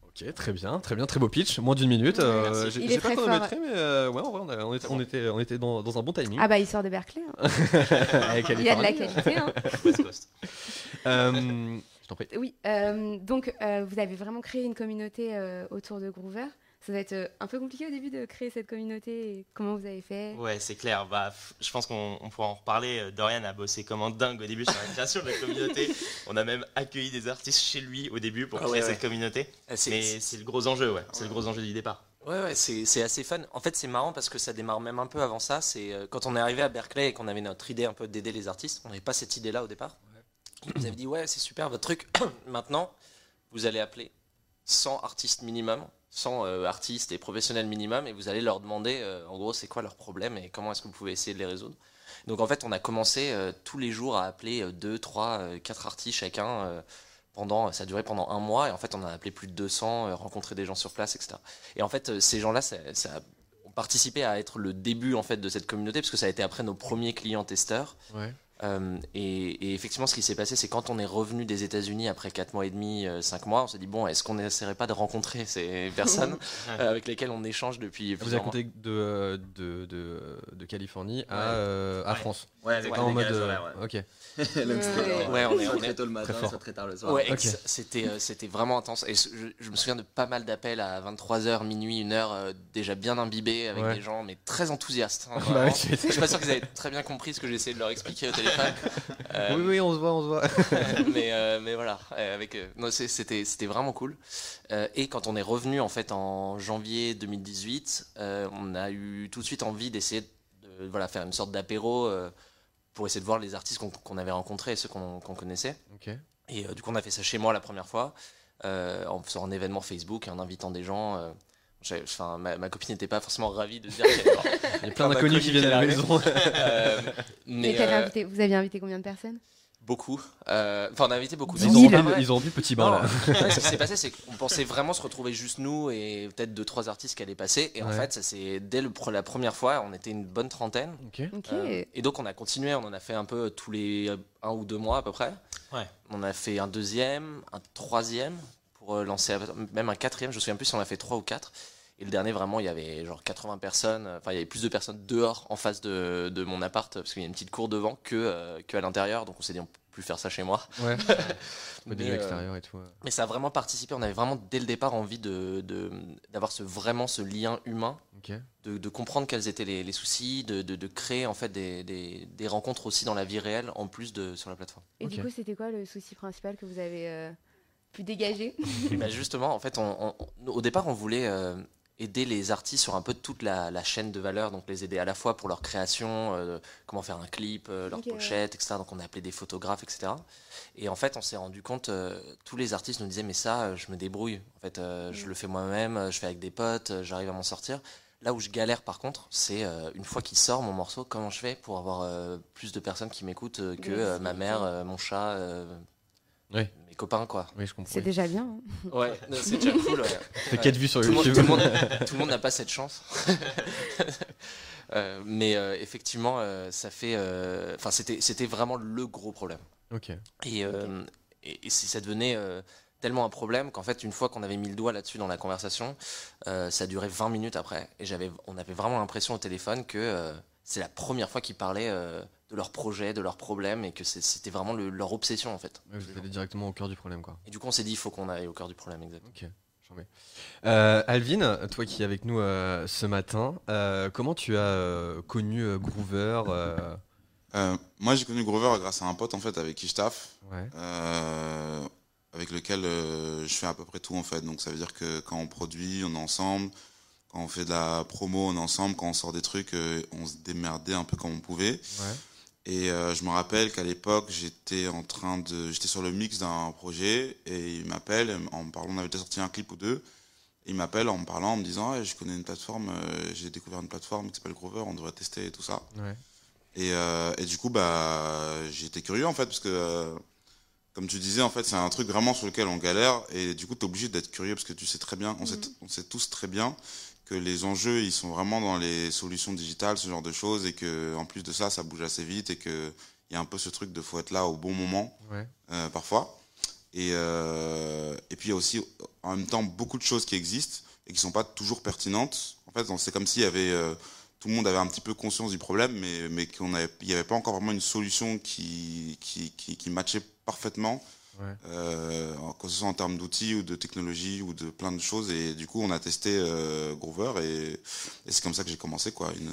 Ok, très bien, très bien, très beau pitch, moins d'une minute. euh, Il est pas très chronométré, mais euh, ouais, en vrai, on, a- on était, on était, on était dans, dans un bon timing. Ah bah il sort de Berkeley. hein. Il y a de la qualité. hein. West Coast. Euh, je t'en prie. Oui, euh, donc euh, vous avez vraiment créé une communauté euh, autour de Groover. Ça va être un peu compliqué au début de créer cette communauté. Et comment vous avez fait? Ouais, c'est clair. Bah, je pense qu'on on pourra en reparler. Dorian a bossé comme un dingue au début sur la création de la communauté. On a même accueilli des artistes chez lui au début pour Ah créer ouais, cette ouais. communauté. Ah, c'est- Mais c'est le gros enjeu, ouais. C'est le gros enjeu du départ. Ouais, ouais, c'est c'est assez fun. En fait, c'est marrant parce que ça démarre même un peu avant ça. C'est euh, quand on est arrivé à Berkeley et qu'on avait notre idée un peu d'aider les artistes. On n'avait pas cette idée-là au départ. Nous avaient dit ouais, c'est super votre truc. Maintenant, vous allez appeler 100 artistes minimum, 100 euh, artistes et professionnels minimum, et vous allez leur demander euh, en gros c'est quoi leur problème et comment est-ce que vous pouvez essayer de les résoudre. Donc en fait, on a commencé euh, tous les jours à appeler 2, 3, 4 artistes chacun. pendant, ça a duré pendant un mois et en fait on a appelé plus de 200, euh, rencontré des gens sur place, etc. Et en fait ces gens-là, ça, ça a participé à être le début en fait de cette communauté parce que ça a été après nos premiers clients testeurs. Ouais. Euh, et, et effectivement, ce qui s'est passé, c'est quand on est revenu des États-Unis après 4 mois et demi, 5 mois, on s'est dit bon, est-ce qu'on n'essaierait pas de rencontrer ces personnes euh, avec lesquelles on échange depuis Vous avez compté de, de, de, de Californie à, Ouais. euh, à Ouais. France. Ouais, avec en mode. euh. Ok. Ouais. euh, on est- on très est tôt le matin, très fort. soit très tard le soir. Ouais, Ok. ex- c'était euh, c'était vraiment intense. Et je, je me souviens de pas mal d'appels à 23h, minuit, 1h, déjà bien imbibés avec Ouais. des gens, mais très enthousiastes. hein, Bah je suis pas sûr qu'ils avaient très bien compris ce que j'essayais de leur expliquer au téléphone. Euh, Oui, oui, on se voit, on se voit. mais, euh, mais voilà, euh, avec, c'était c'était vraiment cool. Et quand on est revenu en fait en janvier 2018, euh, on a eu tout de suite envie d'essayer de voilà, faire une sorte d'apéro pour essayer de voir les artistes qu'on qu'on avait rencontrés et ceux qu'on qu'on connaissait. Et du coup, on a fait ça chez moi la première fois, en faisant un événement Facebook, en invitant des gens. Enfin, ma, ma copine n'était pas forcément ravie de dire qu'elle Il y a plein Plein d'inconnus qui viennent à la maison. Euh, Mais euh, invité- Vous aviez invité combien de personnes? beaucoup. Euh, Enfin, on a invité beaucoup. Ils ont, rempli, ils ont rempli le petit bain Non, là. ouais, ce qui s'est passé, c'est qu'on pensait vraiment se retrouver juste nous et peut-être deux trois artistes qui allaient passer. Et en fait, ça c'est dès le, la première fois, on était une bonne trentaine. Euh, et donc on a continué, on en a fait un peu tous les un ou deux mois à peu près. Ouais. On a fait un deuxième, un troisième pour euh, lancer même un quatrième. Je me souviens plus si on a fait trois ou quatre. Et le dernier, vraiment, il y avait genre 80 personnes. Enfin, il y avait plus de personnes dehors en face de, de mon appart parce qu'il y a une petite cour devant que, euh, que à l'intérieur. Donc on s'est dit on peut plus faire ça chez moi. Ouais. Mais, Des jeux euh, extérieurs et tout. ouais. mais ça a vraiment participé. On avait vraiment dès le départ envie de de- d'avoir ce vraiment ce lien humain, de, de comprendre quels étaient les, les soucis, de, de, de créer en fait des, des, des rencontres aussi dans la vie réelle en plus de sur la plateforme. Et du coup, c'était quoi le souci principal que vous avez euh, pu dégager Bah, justement, en fait, on- on- on- au départ, on voulait euh, aider les artistes sur un peu toute la, la chaîne de valeur, donc les aider à la fois pour leur création, euh, comment faire un clip, euh, leur pochette, etc. Donc on a appelé des photographes, etc. Et en fait, on s'est rendu compte, euh, tous les artistes nous disaient, mais ça, je me débrouille. En fait, euh, je Mm. le fais moi-même, je fais avec des potes, j'arrive à m'en sortir. Là où je galère, par contre, c'est euh, une fois qu'il sort mon morceau, comment je fais pour avoir euh, plus de personnes qui m'écoutent euh, que euh, ma mère, euh, mon chat, euh, Oui. Mes copains, quoi. Oui, je comprends. C'est déjà bien. hein. Ouais, c'est déjà cool. ouais. Fait 4 vues sur Tout le monde- YouTube. tout le monde- tout le monde n'a pas cette chance. Euh, mais euh, effectivement, euh, ça fait. Enfin, c'était, c'était vraiment le gros problème. ok. Et, euh, et, et si ça devenait euh, tellement un problème qu'en fait, une fois qu'on avait mis le doigt là-dessus dans la conversation, euh, ça durait 20 minutes après. Et j'avais, on avait vraiment l'impression au téléphone que euh, c'est la première fois qu'ils parlaient euh, de leurs projets, de leurs problèmes, et que c'était vraiment le- leur obsession en fait. Ouais, vous allez directement au cœur du problème, quoi. Et du coup, on s'est dit, il faut qu'on aille au cœur du problème, exactement. Ok, j'en vais. Euh, Alvin, toi qui es avec nous euh, ce matin, euh, comment tu as euh, connu euh, Groover euh, Euh, moi, j'ai connu Groover grâce à un pote en fait avec qui je taffe, Ouais. euh, avec lequel euh, je fais à peu près tout en fait. Donc ça veut dire que quand on produit, on est ensemble. Quand on fait de la promo, on est ensemble. Quand on sort des trucs, euh, on se démerdait un peu comme on pouvait. Ouais. Et euh, je me rappelle qu'à l'époque, j'étais en train de, j'étais sur le mix d'un projet et il m'appelle en me parlant, on avait déjà sorti un clip ou deux. Il m'appelle en me parlant, en me disant, Ouais, je connais une plateforme, euh, j'ai découvert une plateforme qui s'appelle Groover, on devrait tester et tout ça. Ouais. Et, euh, et du coup, bah, j'étais curieux en fait, parce que, euh, comme tu disais, en fait, c'est un truc vraiment sur lequel on galère. Et du coup, tu es obligé d'être curieux, parce que tu sais très bien, on, sait, on sait tous très bien que les enjeux, ils sont vraiment dans les solutions digitales, ce genre de choses, et que en plus de ça, ça bouge assez vite, et qu'il y a un peu ce truc de faut être là au bon moment, Ouais. euh, parfois. Et, euh, et puis il y a aussi en même temps beaucoup de choses qui existent et qui sont pas toujours pertinentes. En fait, c'est comme s'il y avait euh, tout le monde avait un petit peu conscience du problème, mais mais qu'on avait il y avait pas encore vraiment une solution qui qui qui, qui matchait parfaitement. Ouais. Euh, que ce soit en termes d'outils ou de technologie ou de plein de choses et du coup on a testé euh, Groover et, et c'est comme ça que j'ai commencé quoi une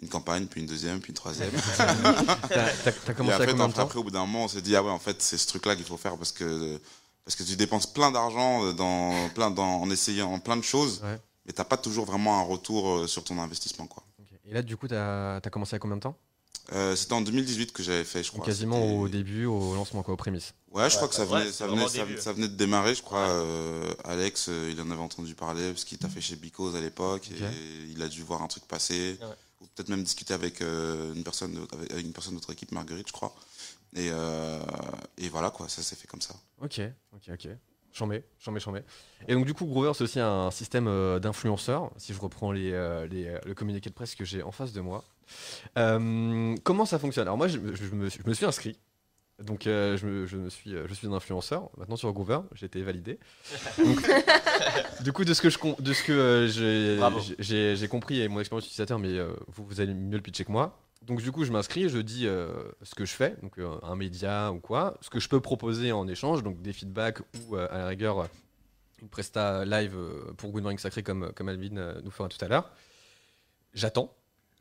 une campagne puis une deuxième puis une troisième T'as- commencé et à après, temps après, au bout d'un moment, on s'est dit, ah ouais, en fait, c'est ce truc-là qu'il faut faire parce que, parce que tu dépenses plein d'argent dans, plein, dans, en essayant plein de choses, Ouais. mais t'as pas toujours vraiment un retour euh, sur ton investissement, quoi. Et là, du coup, t'as as commencé à combien de temps Euh, c'était en 2018 que j'avais fait, je Donc crois. Quasiment au début, au lancement, quoi, aux prémices. Ouais, je crois que ça venait, ça, venait, ça, venait de démarrer, je crois. euh, Alex, euh, il en avait entendu parler parce qu'il t'a fait chez Bicos à l'époque et il a dû voir un truc passer. Ou peut-être même discuter avec, euh, une personne de, avec une personne de notre équipe, Marguerite, je crois. Et, euh, et voilà, quoi, ça s'est fait comme ça. Ok, ok, ok. J'en mets, j'en mets, j'en mets. Et donc, du coup, Groover, c'est aussi un système d'influenceurs, si je reprends les, les, le communiqué de presse que j'ai en face de moi. Comment ça fonctionne? Alors, moi, je, me- je me, suis- je me suis inscrit. Donc, euh, je, me, je, me suis, euh, je suis un influenceur. Maintenant, sur Groover, j'ai été validé. Donc, du coup, de ce que je de ce que euh, j'ai- compris et mon expérience utilisateur, mais euh, vous, vous allez mieux le pitcher que moi. Donc, du coup, je m'inscris, je dis ce que je fais, donc un média ou quoi, ce que je peux proposer en échange, donc des feedbacks ou à la rigueur une presta live pour Good Morning Sacré comme, comme Alvin nous fera tout à l'heure. J'attends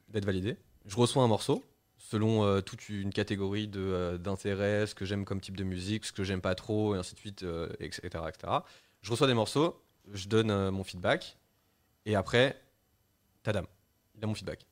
d'être validé. Je reçois un morceau selon euh, toute une catégorie euh, d'intérêts, ce que j'aime comme type de musique, ce que j'aime pas trop, et ainsi de suite, euh, etc., etc. Je reçois des morceaux, je donne mon feedback, et après, tadam, il a mon feedback.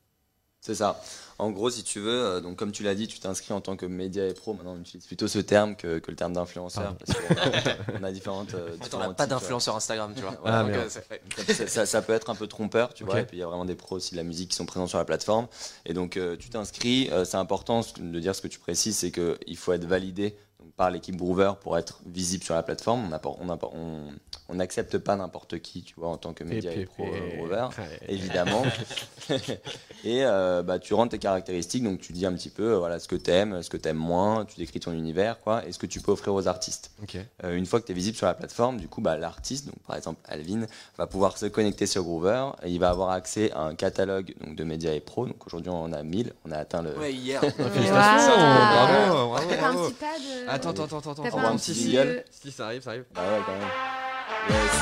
C'est ça. En gros, si tu veux, euh, donc comme tu l'as dit, tu t'inscris en tant que média et pro. Maintenant, on utilise plutôt ce terme que, que le terme d'influenceur. Pardon. Parce qu'on a, on a différentes. euh, En fait, on n'a pas d'influenceur Instagram, tu vois. Ah, donc, euh, ça, ça- ça peut être un peu trompeur, tu vois. Et puis il y a vraiment des pros aussi de la musique qui sont présents sur la plateforme. Et donc euh, tu t'inscris. euh, c'est important de dire ce que tu précises, c'est qu'il faut être validé donc, par l'équipe Groover pour être visible sur la plateforme. On n'apporte- on n'apporte- on- on n'accepte pas n'importe qui, tu vois, en tant que média et pro euh, Groover. Évidemment. et euh, bah, tu rentres tes caractéristiques, donc tu dis un petit peu euh, voilà, ce que tu aimes, ce que tu aimes moins, tu décris ton univers, quoi, et ce que tu peux offrir aux artistes. Euh, une fois que tu es visible sur la plateforme, du coup, bah, l'artiste, donc par exemple Alvin, va pouvoir se connecter sur Groover et il va avoir accès à un catalogue donc, de médias et pros. Donc aujourd'hui, on en a 1000, on a atteint le. Ouais, hier. Félicitations, Waouh. bravo, bravo, T'as pas un bravo. petit pad euh, Attends, attends, attends, attends. Attends. un petit euh, Si, ça arrive, ça arrive. Bah ouais, quand même. Yes.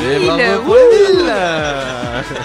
Ouais, Et 1000 bravo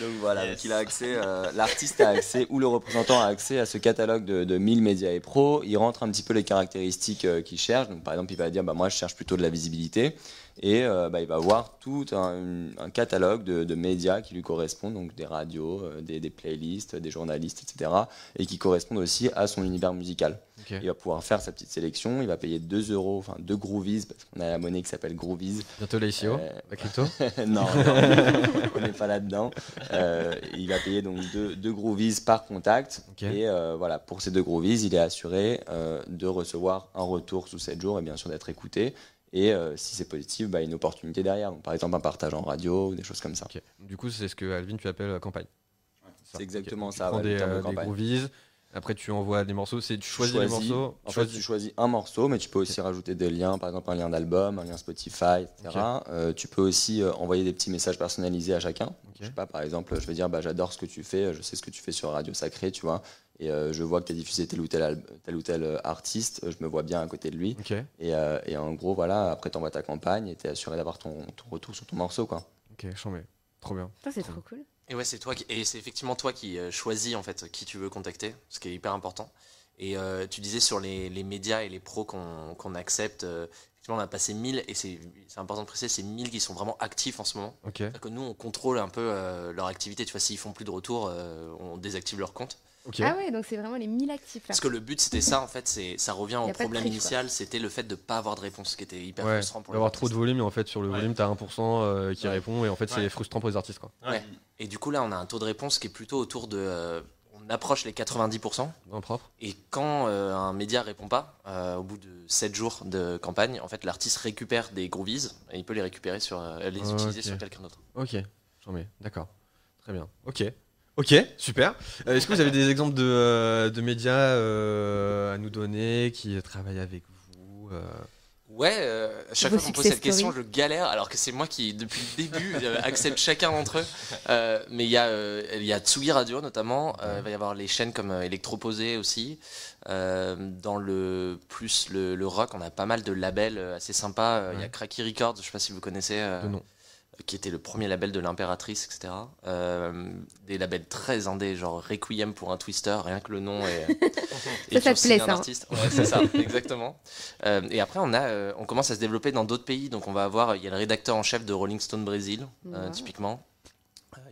Donc voilà, Yes. donc il a accès, euh, l'artiste a accès ou le représentant a accès à ce catalogue de, de 1000 médias et pros. Il rentre un petit peu les caractéristiques euh, qu'il cherche. Donc par exemple, il va dire bah moi je cherche plutôt de la visibilité. Et euh, bah, il va voir tout un, un catalogue de, de médias qui lui correspondent, donc des radios, euh, des, des playlists, des journalistes, etc. Et qui correspondent aussi à son univers musical. Il va pouvoir faire sa petite sélection, il va payer 2 euros, enfin 2 Groovies, parce qu'on a la monnaie qui s'appelle Groovies. Bientôt la ICO, Euh, la crypto? non, non, on n'est pas là-dedans. Euh, il va payer donc deux, deux groovies par contact. Et voilà, pour ces deux groovies, il est assuré de recevoir un retour sous 7 jours et bien sûr d'être écouté. Et euh, si c'est positif, bah, une opportunité derrière. Donc, par exemple, un partage en radio ou des choses comme ça. Du coup, c'est ce que Alvin tu appelles euh, campagne. C'est exactement Ok. ça, Tu prends ouais, des, de euh, des campagne. groovies. Après, tu envoies des morceaux. C'est tu choisis choisis- les morceaux. En tu fait, choisis- tu choisis un morceau, mais tu peux aussi rajouter des liens, par exemple un lien d'album, un lien Spotify, etc. Euh, tu peux aussi euh, envoyer des petits messages personnalisés à chacun. Je sais pas, par exemple, je vais dire, bah, j'adore ce que tu fais, je sais ce que tu fais sur Radio Sacré, tu vois, et euh, je vois que tu as diffusé tel ou tel, tel ou tel euh, artiste, je me vois bien à côté de lui. Et, euh, et en gros, voilà, après, tu envoies ta campagne et tu es assuré d'avoir ton, ton retour sur ton morceau, quoi. Ok, chambé. Trop bien. Putain, c'est trop cool. Et ouais, c'est toi qui, et c'est effectivement toi qui choisis en fait qui tu veux contacter, ce qui est hyper important. Et euh, tu disais sur les, les médias et les pros qu'on qu'on accepte, euh, effectivement on a passé 1000 et c'est c'est important de préciser, c'est 1000 qui sont vraiment actifs en ce moment. Ok. C'est-à-dire que nous on contrôle un peu euh, leur activité, tu vois, s'ils font plus de retour, euh, on désactive leur compte. Ah ouais, donc c'est vraiment les 1000 actifs là. Parce que le but c'était ça en fait, c'est ça revient au problème triche, initial, c'était le fait de pas avoir de réponse, ce qui était hyper Ouais, frustrant pour les d'avoir trop de volume et en fait sur le Ouais. volume t'as 1% euh, qui Ouais. répond et en fait c'est frustrant pour les artistes quoi. Ouais. Et du coup là on a un taux de réponse qui est plutôt autour de, euh, on approche les 90%. En propre. Et quand euh, un média répond pas, euh, au bout de 7 jours de campagne, en fait, l'artiste récupère des groovies et il peut les récupérer sur, euh, les utiliser sur quelqu'un d'autre. Ok, chambé. D'accord. Très bien. Ok. Ok, super. Euh, Est-ce que vous avez des exemples de, euh, de médias euh, à nous donner qui travaillent avec vous euh? Ouais, euh, à chaque Vos fois qu'on pose cette question, je galère, alors que c'est moi qui, depuis le début, accepte chacun d'entre eux. Euh, mais il y, a, euh, il y a Tsugi Radio notamment, euh, il va y avoir les chaînes comme Electroposé aussi. Euh, dans le plus le, le rock, on a pas mal de labels assez sympas. Il y a. Cracky Records, je sais pas si vous connaissez. euh, De nom. Qui était le premier label de l'impératrice, etc. Euh, des labels très indés, genre Requiem pour un Twister, rien que le nom est. Ça, ça te plaît, ça, hein. artiste. Ouais, c'est ça, exactement. Euh, et après, on a, euh, on commence à se développer dans d'autres pays. Donc, on va avoir, il y a le rédacteur en chef de Rolling Stone Brésil, euh, Wow. typiquement.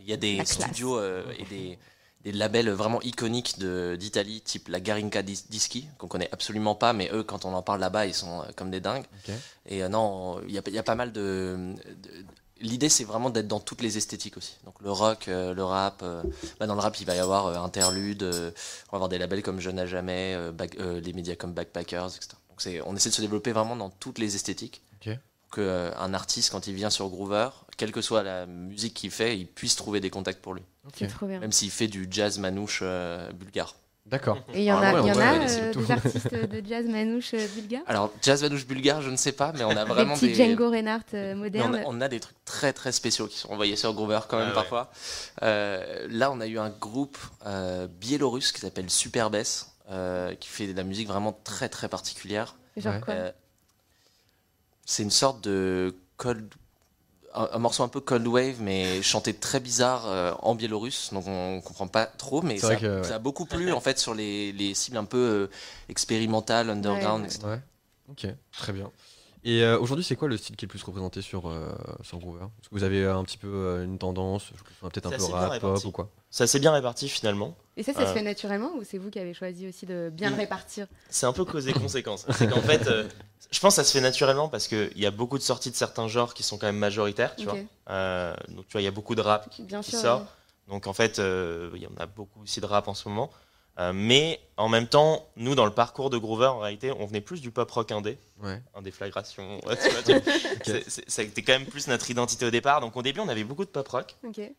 Il y a des La studios euh, et des, des labels vraiment iconiques d'Italie, type la Garinca Dis- Dischi, qu'on connaît absolument pas, mais eux, quand on en parle là-bas, ils sont comme des dingues. Et euh, non, il y a, il y a pas mal de. de- L'idée, c'est vraiment d'être dans toutes les esthétiques aussi. Donc le rock, euh, le rap. euh, bah, dans le rap, il va y avoir euh, interlude. euh, on va avoir des labels comme Jeune à jamais, euh, Back- euh, les médias comme Backpackers, etc. Donc c'est, on essaie de se développer vraiment dans toutes les esthétiques. Ok. Que euh, un artiste, quand il vient sur Groover, quelle que soit la musique qu'il fait, il puisse trouver des contacts pour lui. Même s'il fait du jazz manouche euh, bulgare. D'accord. Et il y en Ah a, ouais, il y en ouais, a ouais, euh, des artistes de jazz manouche euh, bulgares? Alors, jazz manouche bulgare, je ne sais pas, mais on a Des vraiment petits des. Django Reinhardt euh, Mais on, modernes. a, on a des trucs très très spéciaux qui sont envoyés sur Groover quand même Ah ouais. parfois. Euh, là, on a eu un groupe euh, biélorusse qui s'appelle Superbess, euh, qui fait de la musique vraiment très très particulière. Genre Ouais. quoi? Euh, c'est une sorte de cold, un, un morceau un peu cold wave, mais chanté très bizarre euh, en biélorusse, donc on comprend pas trop, mais ça, vrai que, ouais. ça a beaucoup plu en fait sur les, les cibles un peu euh, expérimentales, underground, Ouais. etc. Ouais. Ok, très bien. Et euh, aujourd'hui, c'est quoi le style qui est le plus représenté sur, euh, sur Groover? Est-ce que vous avez un petit peu euh, une tendance Peut-être un peu rap, pop ou quoi? C'est assez bien réparti finalement. Et ça, ça se Euh. fait naturellement ou c'est vous qui avez choisi aussi de bien le répartir C'est un peu cause et conséquence. C'est qu'en fait, euh, je pense que ça se fait naturellement parce qu'il y a beaucoup de sorties de certains genres qui sont quand même majoritaires, tu vois. Euh, donc tu vois, il y a beaucoup de rap qui, Bien qui sûr. sort. ouais. Donc en fait, il y en a beaucoup aussi de rap en ce moment. Euh, mais en même temps, nous, dans le parcours de Groover, en réalité, on venait plus du pop rock indé, Ouais. indéflagration. ouais, tu vois, tu- c'est- c'est- Ça a été quand même plus notre identité au départ. Donc au début, on avait beaucoup de pop rock.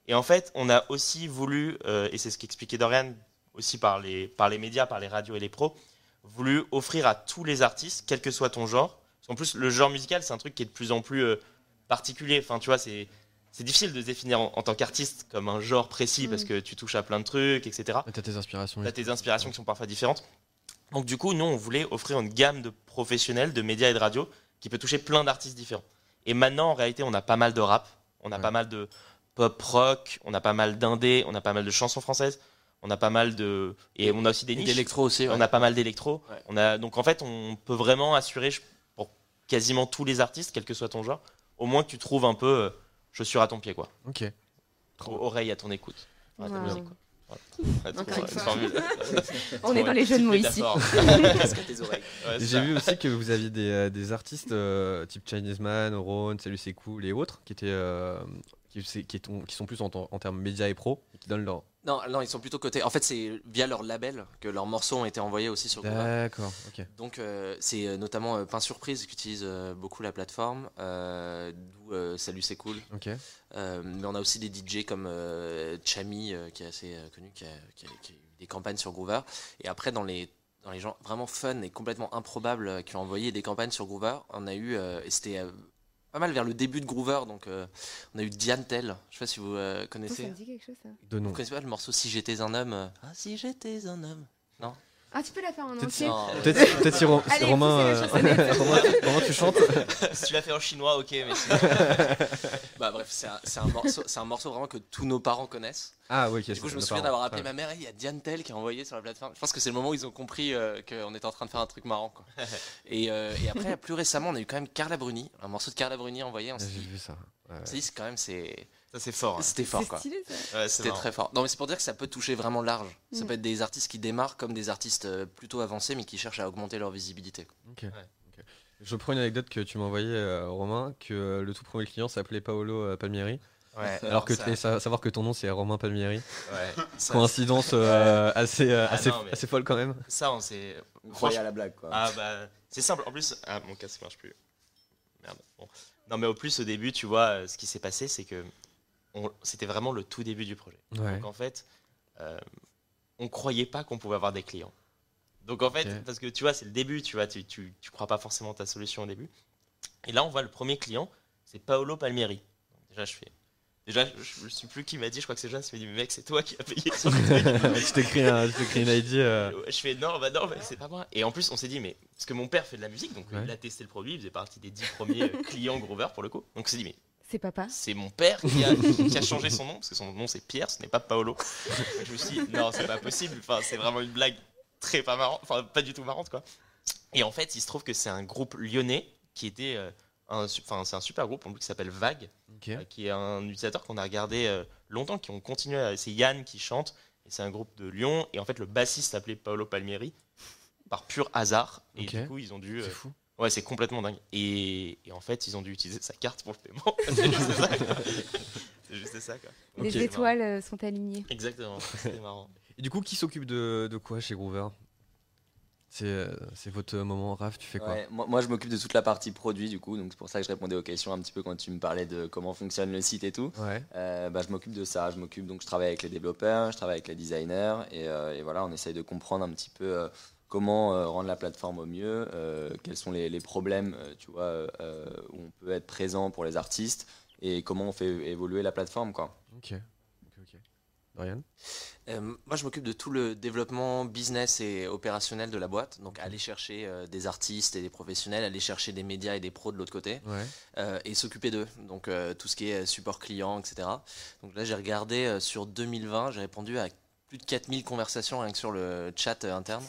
Et en fait, on a aussi voulu, euh, et c'est ce qu'expliquait Dorian, aussi par les, par les médias, par les radios et les pros, voulu offrir à tous les artistes, quel que soit ton genre. Parce qu'en plus, le genre musical, c'est un truc qui est de plus en plus euh, particulier. Enfin, tu vois, c'est. C'est difficile de définir en, en tant qu'artiste comme un genre précis Mm. parce que tu touches à plein de trucs, etc. T'as tes inspirations. Tu as tes inspirations qui sont parfois différentes. Donc du coup, nous, on voulait offrir une gamme de professionnels, de médias et de radio qui peut toucher plein d'artistes différents. Et maintenant, en réalité, on a pas mal de rap, on a Ouais. pas mal de pop rock, on a pas mal d'indé, on a pas mal de chansons françaises, on a pas mal de... Et on a aussi des niches. d'électro aussi. ouais. On a pas mal d'électro. Ouais. On a donc en fait, on peut vraiment assurer pour quasiment tous les artistes, quel que soit ton genre, au moins que tu trouves un peu euh, chaussure à ton pied, quoi. Ok. O- Oreille à ton écoute. Enfin, à ta Wow. musique, quoi. Voilà. Très Encore trop, une fois. formule. On est dans les jeux de mots ici. Ouais, J'ai vu aussi que vous aviez des, euh, des artistes euh, type Chinese Man, Ron, Salut c'est cool et autres qui étaient euh, qui, sont plus en, en termes médias et pro et qui donnent leur. Non, non, ils sont plutôt cotés. En fait, c'est via leur label que leurs morceaux ont été envoyés aussi sur Groover. D'accord. Ok. Donc euh, c'est euh, notamment euh, Pain Surprise qui utilise euh, beaucoup la plateforme, d'où Salut c'est cool. Ok. Mais on a aussi des DJ comme Chami qui est assez connu, qui a, qui a- qui a eu des campagnes sur Groover. Et après dans les dans les gens vraiment fun et complètement improbables qui ont envoyé des campagnes sur Groover, on a eu et c'était pas mal vers le début de Groover, donc euh, on a eu Diane Tell. Je sais pas si vous euh, Oh, ça connaissez. me dit quelque chose, ça. De nom. Vous connaissez pas le morceau Si j'étais un homme euh, Ah si j'étais un homme. Non? Ah, tu peux la faire en entier peut-être si, Ro- si Allez, Romain, euh. Romain, Romain, tu chantes? si tu l'as fait en chinois, ok, mais sinon- Bah bref, c'est un, un morceau, c'est un morceau vraiment que tous nos parents connaissent. Ah oui. ok, Du coup, je me souviens d'avoir appelé Ouais. ma mère, il y a Diane Tell qui a envoyé sur la plateforme. Je pense que c'est le moment où ils ont compris euh, qu'on était en train de faire un truc marrant. Quoi. et, euh, et après, plus récemment, on a eu quand même Carla Bruni, un morceau de Carla Bruni envoyé. On Ah, s'est J'ai dit, vu ça. Ouais. on s'est dit, c'est quand même, c'est... ça c'est fort. hein. c'était fort. Quoi. Ouais, C'était très fort. Non, mais c'est pour dire que ça peut toucher vraiment large. Ça Mm. peut être des artistes qui démarrent comme des artistes euh, plutôt avancés, mais qui cherchent à augmenter leur visibilité. quoi. Ok. ok. Je prends une anecdote que tu m'as envoyée, euh, Romain, que euh, le tout premier client s'appelait Paolo euh, Palmieri, Ouais, alors que ça, sa- savoir que ton nom c'est Romain Palmieri. ouais, ça, Coïncidence euh, assez, euh, Ah assez, non, mais- assez folle quand même. ça, on s'est. Croyez à la blague, quoi. Ah bah c'est simple. En plus, ah mon casque marche plus. Merde. Bon. Non mais au plus au début, tu vois, euh, ce qui s'est passé, c'est que c'était vraiment le tout début du projet. Ouais. Donc en fait, euh, on croyait pas qu'on pouvait avoir des clients. Donc en fait, parce que tu vois, c'est le début, tu vois, tu, tu, tu crois pas forcément ta solution au début. Et là, on voit le premier client, c'est Paolo Palmieri. Déjà, je fais. Déjà, je, je sais plus qui m'a dit, je crois que c'est Jeanne qui m'a dit, mais mec, c'est toi qui as payé je t'écris un, une ID. euh, Je fais non, bah non, bah, c'est pas moi. Et en plus, on s'est dit, mais parce que mon père fait de la musique, donc Ouais. il a testé le produit, il faisait partie des 10 premiers euh, clients Groover pour le coup. Donc on s'est dit, mais C'est papa. c'est mon père qui a, qui a changé son nom, parce que son nom c'est Pierre, ce n'est pas Paolo. Je me suis dit, non, c'est pas possible, enfin, c'est vraiment une blague très pas marrante, enfin, pas du tout marrante quoi. Et en fait, il se trouve que c'est un groupe lyonnais qui était. euh, un, su- Enfin, c'est un super groupe en plus qui s'appelle Vague, euh, qui est un utilisateur qu'on a regardé euh, longtemps, qui ont continué. à- C'est Yann qui chante, et c'est un groupe de Lyon. Et en fait, le bassiste s'appelait Paolo Palmieri, par pur hasard. Et du coup, ils ont dû. C'est euh, fou. Ouais, c'est complètement dingue. Et, et en fait, ils ont dû utiliser sa carte pour le paiement. c'est juste ça. quoi. C'est juste ça, quoi. Ok. Les étoiles euh, sont alignées. Exactement, c'était marrant. Et du coup, qui s'occupe de, de quoi chez Groover? C'est euh, c'est votre moment, Raph, tu fais quoi? Ouais, moi, moi, je m'occupe de toute la partie produit du coup, donc c'est pour ça que je répondais aux questions un petit peu quand tu me parlais de comment fonctionne le site et tout. Ouais. Euh, bah, je m'occupe de ça, je m'occupe donc je travaille avec les développeurs, je travaille avec les designers et, euh, et voilà, on essaye de comprendre un petit peu euh, comment euh, rendre la plateforme au mieux, euh, quels sont les, les problèmes, euh, tu vois, où on peut être présent pour les artistes et comment on fait évoluer la plateforme quoi. Ok. Ok, ok. Dorian? Euh, moi, je m'occupe de tout le développement business et opérationnel de la boîte. Donc, aller chercher euh, des artistes et des professionnels, aller chercher des médias et des pros de l'autre côté, Ouais. euh, et s'occuper d'eux. Donc, euh, tout ce qui est support client, etc. Donc là, j'ai regardé euh, sur 2020, j'ai répondu à plus de 4000 conversations rien que sur le chat euh, interne.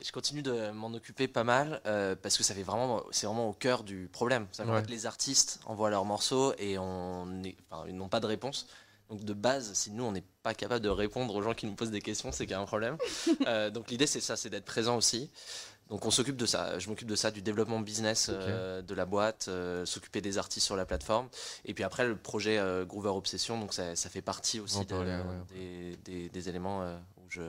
Et je continue de m'en occuper pas mal euh, parce que ça fait vraiment, c'est vraiment au cœur du problème. C'est Ouais. que les artistes envoient leurs morceaux et on est- enfin, ils n'ont pas de réponse. Donc de base, si nous on n'est pas capable de répondre aux gens qui nous posent des questions, c'est qu'il y a un problème. Euh, donc l'idée c'est ça, c'est d'être présent aussi. Donc on s'occupe de ça. Je m'occupe de ça, du développement business euh, de la boîte, euh, s'occuper des artistes sur la plateforme. Et puis après le projet euh, Groover Obsession, donc ça, ça fait partie aussi de- parler, ouais. des, des- des éléments euh, où je,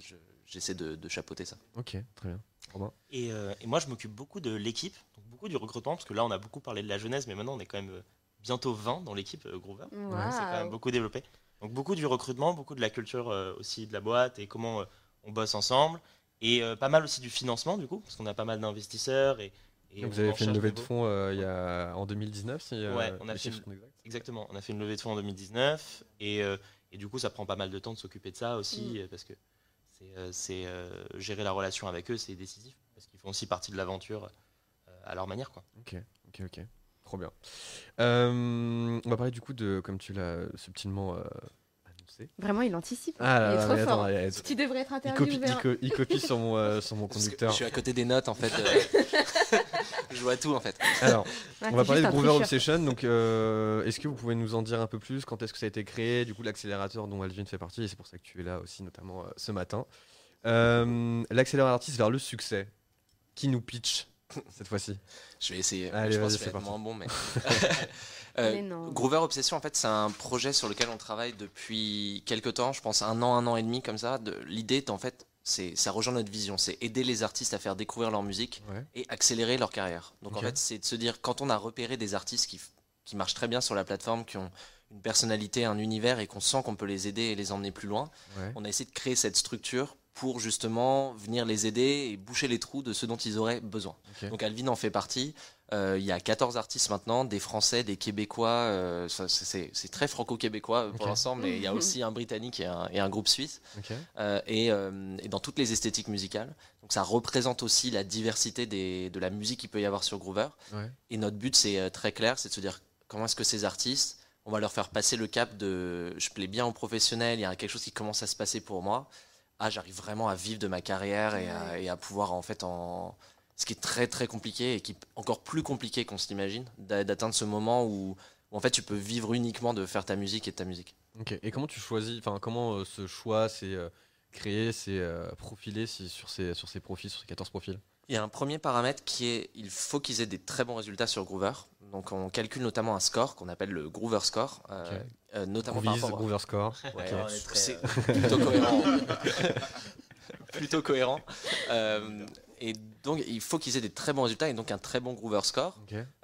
je- j'essaie de, de chapeauter ça. Ok, très bien. Romain? Et, euh, et moi, je m'occupe beaucoup de l'équipe, donc beaucoup du recrutement, parce que là, on a beaucoup parlé de la jeunesse, mais maintenant, on est quand même bientôt 20 dans l'équipe euh, Groover. C'est quand même beaucoup développé. Donc, beaucoup du recrutement, beaucoup de la culture euh, aussi de la boîte et comment euh, on bosse ensemble. Et euh, pas mal aussi du financement, du coup, parce qu'on a pas mal d'investisseurs. Et, Vous avez fait une levée de fonds euh, il y a, en 2019, si euh, Ouais, on a les fait une- Exactement, on a fait une levée de fonds en 2019 et, euh, et du coup ça prend pas mal de temps de s'occuper de ça aussi Mm. parce que c'est euh, c'est, euh, gérer la relation avec eux c'est décisif parce qu'ils font aussi partie de l'aventure euh, à leur manière quoi. Ok, ok, ok. Trop bien. Euh, on va parler du coup de, comme tu l'as subtilement Vraiment, il anticipe. Ah là il est là, trop fort. attends. Tu devrais être Il copie, interviewé. il co- il copie sur mon, euh, sur mon conducteur. Je suis à côté des notes en fait. euh, je vois tout en fait. Alors, Ah, on va parler de Groover. Obsession. Donc, euh, est-ce que vous pouvez nous en dire un peu plus? Quand est-ce que ça a été créé? Du coup, l'accélérateur dont Alvin fait partie, et c'est pour ça que tu es là aussi, notamment euh, ce matin. Euh, l'accélérateur artiste vers le succès. Qui nous pitch? Cette fois-ci Je vais essayer. Allez, je pense que je c'est vais être moins bon, mais. Euh, Mais non. Groover Obsession, en fait, c'est un projet sur lequel on travaille depuis quelques temps, je pense un an, un an et demi comme ça. De- L'idée, est, en fait, c'est ça rejoint notre vision, c'est aider les artistes à faire découvrir leur musique Ouais. et accélérer leur carrière. Donc en fait, c'est de se dire quand on a repéré des artistes qui, qui marchent très bien sur la plateforme, qui ont une personnalité, un univers et qu'on sent qu'on peut les aider et les emmener plus loin, Ouais. on a essayé de créer cette structure pour justement venir les aider et boucher les trous de ce dont ils auraient besoin. Donc Alvin en fait partie. Euh, il y a 14 artistes maintenant, des Français, des Québécois. euh, c'est- très franco-québécois euh, pour Ok. l'instant, mais il y a aussi un Britannique et un, et un groupe suisse. Euh, et, euh, et dans toutes les esthétiques musicales. Donc ça représente aussi la diversité des, de la musique qu'il peut y avoir sur Groover. Ouais. Et notre but, c'est très clair, c'est de se dire comment est-ce que ces artistes, on va leur faire passer le cap de je plais bien au professionnel, il y a quelque chose qui commence à se passer pour moi. Ah, j'arrive vraiment à vivre de ma carrière et à, et à pouvoir en fait en ce qui est très très compliqué et qui est encore plus compliqué qu'on d'a- d'atteindre ce moment où, où en fait tu peux vivre uniquement de faire ta musique et de ta musique. Ok. Et comment tu choisis Enfin, comment euh, ce choix s'est euh, créé, s'est euh, profilé si- sur, ces, sur ces profils, sur ces 14 profils? Il y a un premier paramètre qui est il faut qu'ils aient des très bons résultats sur Groover. Donc on calcule notamment un score qu'on appelle le Groover Score, euh, Ok. Euh, notamment par Groovies, rapport à- Groover Score. Ouais, Ok. on est très, c'est plutôt cohérent. plutôt cohérent. Euh, et donc, il faut qu'ils aient des très bons résultats et donc un très bon Groover Score.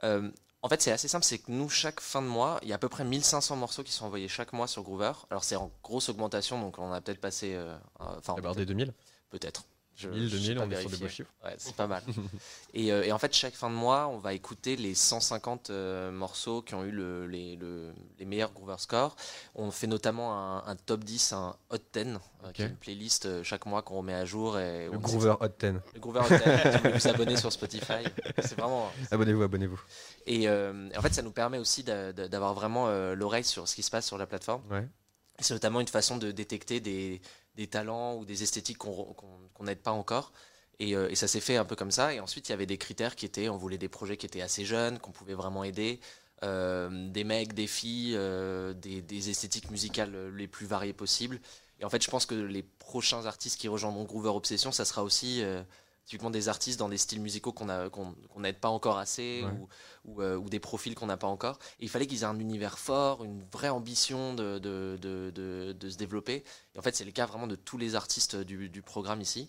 Euh, en fait, c'est assez simple, c'est que nous, chaque fin de mois, il y a à peu près 1500 morceaux qui sont envoyés chaque mois sur Groover. Alors, c'est en grosse augmentation, donc on a peut-être passé. euh, Enfin, Abordé 2000 peut-être. Je- 1000, je sais 2000, pas on est sur des beaux chiffres. Ouais, c'est pas mal. et, euh, et en fait, chaque fin de mois, on va écouter les 150 euh, morceaux qui ont eu le- les, le- les meilleurs Groover Scores. On fait notamment un, un top 10, un Hot 10, euh, qui est une playlist chaque mois qu'on remet à jour. Et Le Groover Hot 10. Le Groover Hot 10, si vous vous abonner sur Spotify. C'est vraiment. Abonnez-vous, abonnez-vous. Et en fait, ça nous permet aussi d'a- d'a- d'avoir vraiment l'oreille sur ce qui se passe sur la plateforme. Ouais. C'est notamment une façon de détecter des, des talents ou des esthétiques qu'on qu'on- qu'on n'aide pas encore. Et, euh, et ça s'est fait un peu comme ça. Et ensuite, il y avait des critères qui étaient, on voulait des projets qui étaient assez jeunes, qu'on pouvait vraiment aider, euh, des mecs, des filles, euh, des, des esthétiques musicales les plus variées possibles. Et en fait, je pense que les prochains artistes qui rejoindront Groover Obsession, ça sera aussi typiquement des artistes dans des styles musicaux qu'on a- qu'on qu'on n'aide pas encore assez Ouais. ou, ou, euh, ou des profils qu'on n'a pas encore. Et il fallait qu'ils aient un univers fort, une vraie ambition de, de, de, de- de se développer. Et en fait, c'est le cas vraiment de tous les artistes du, du programme ici.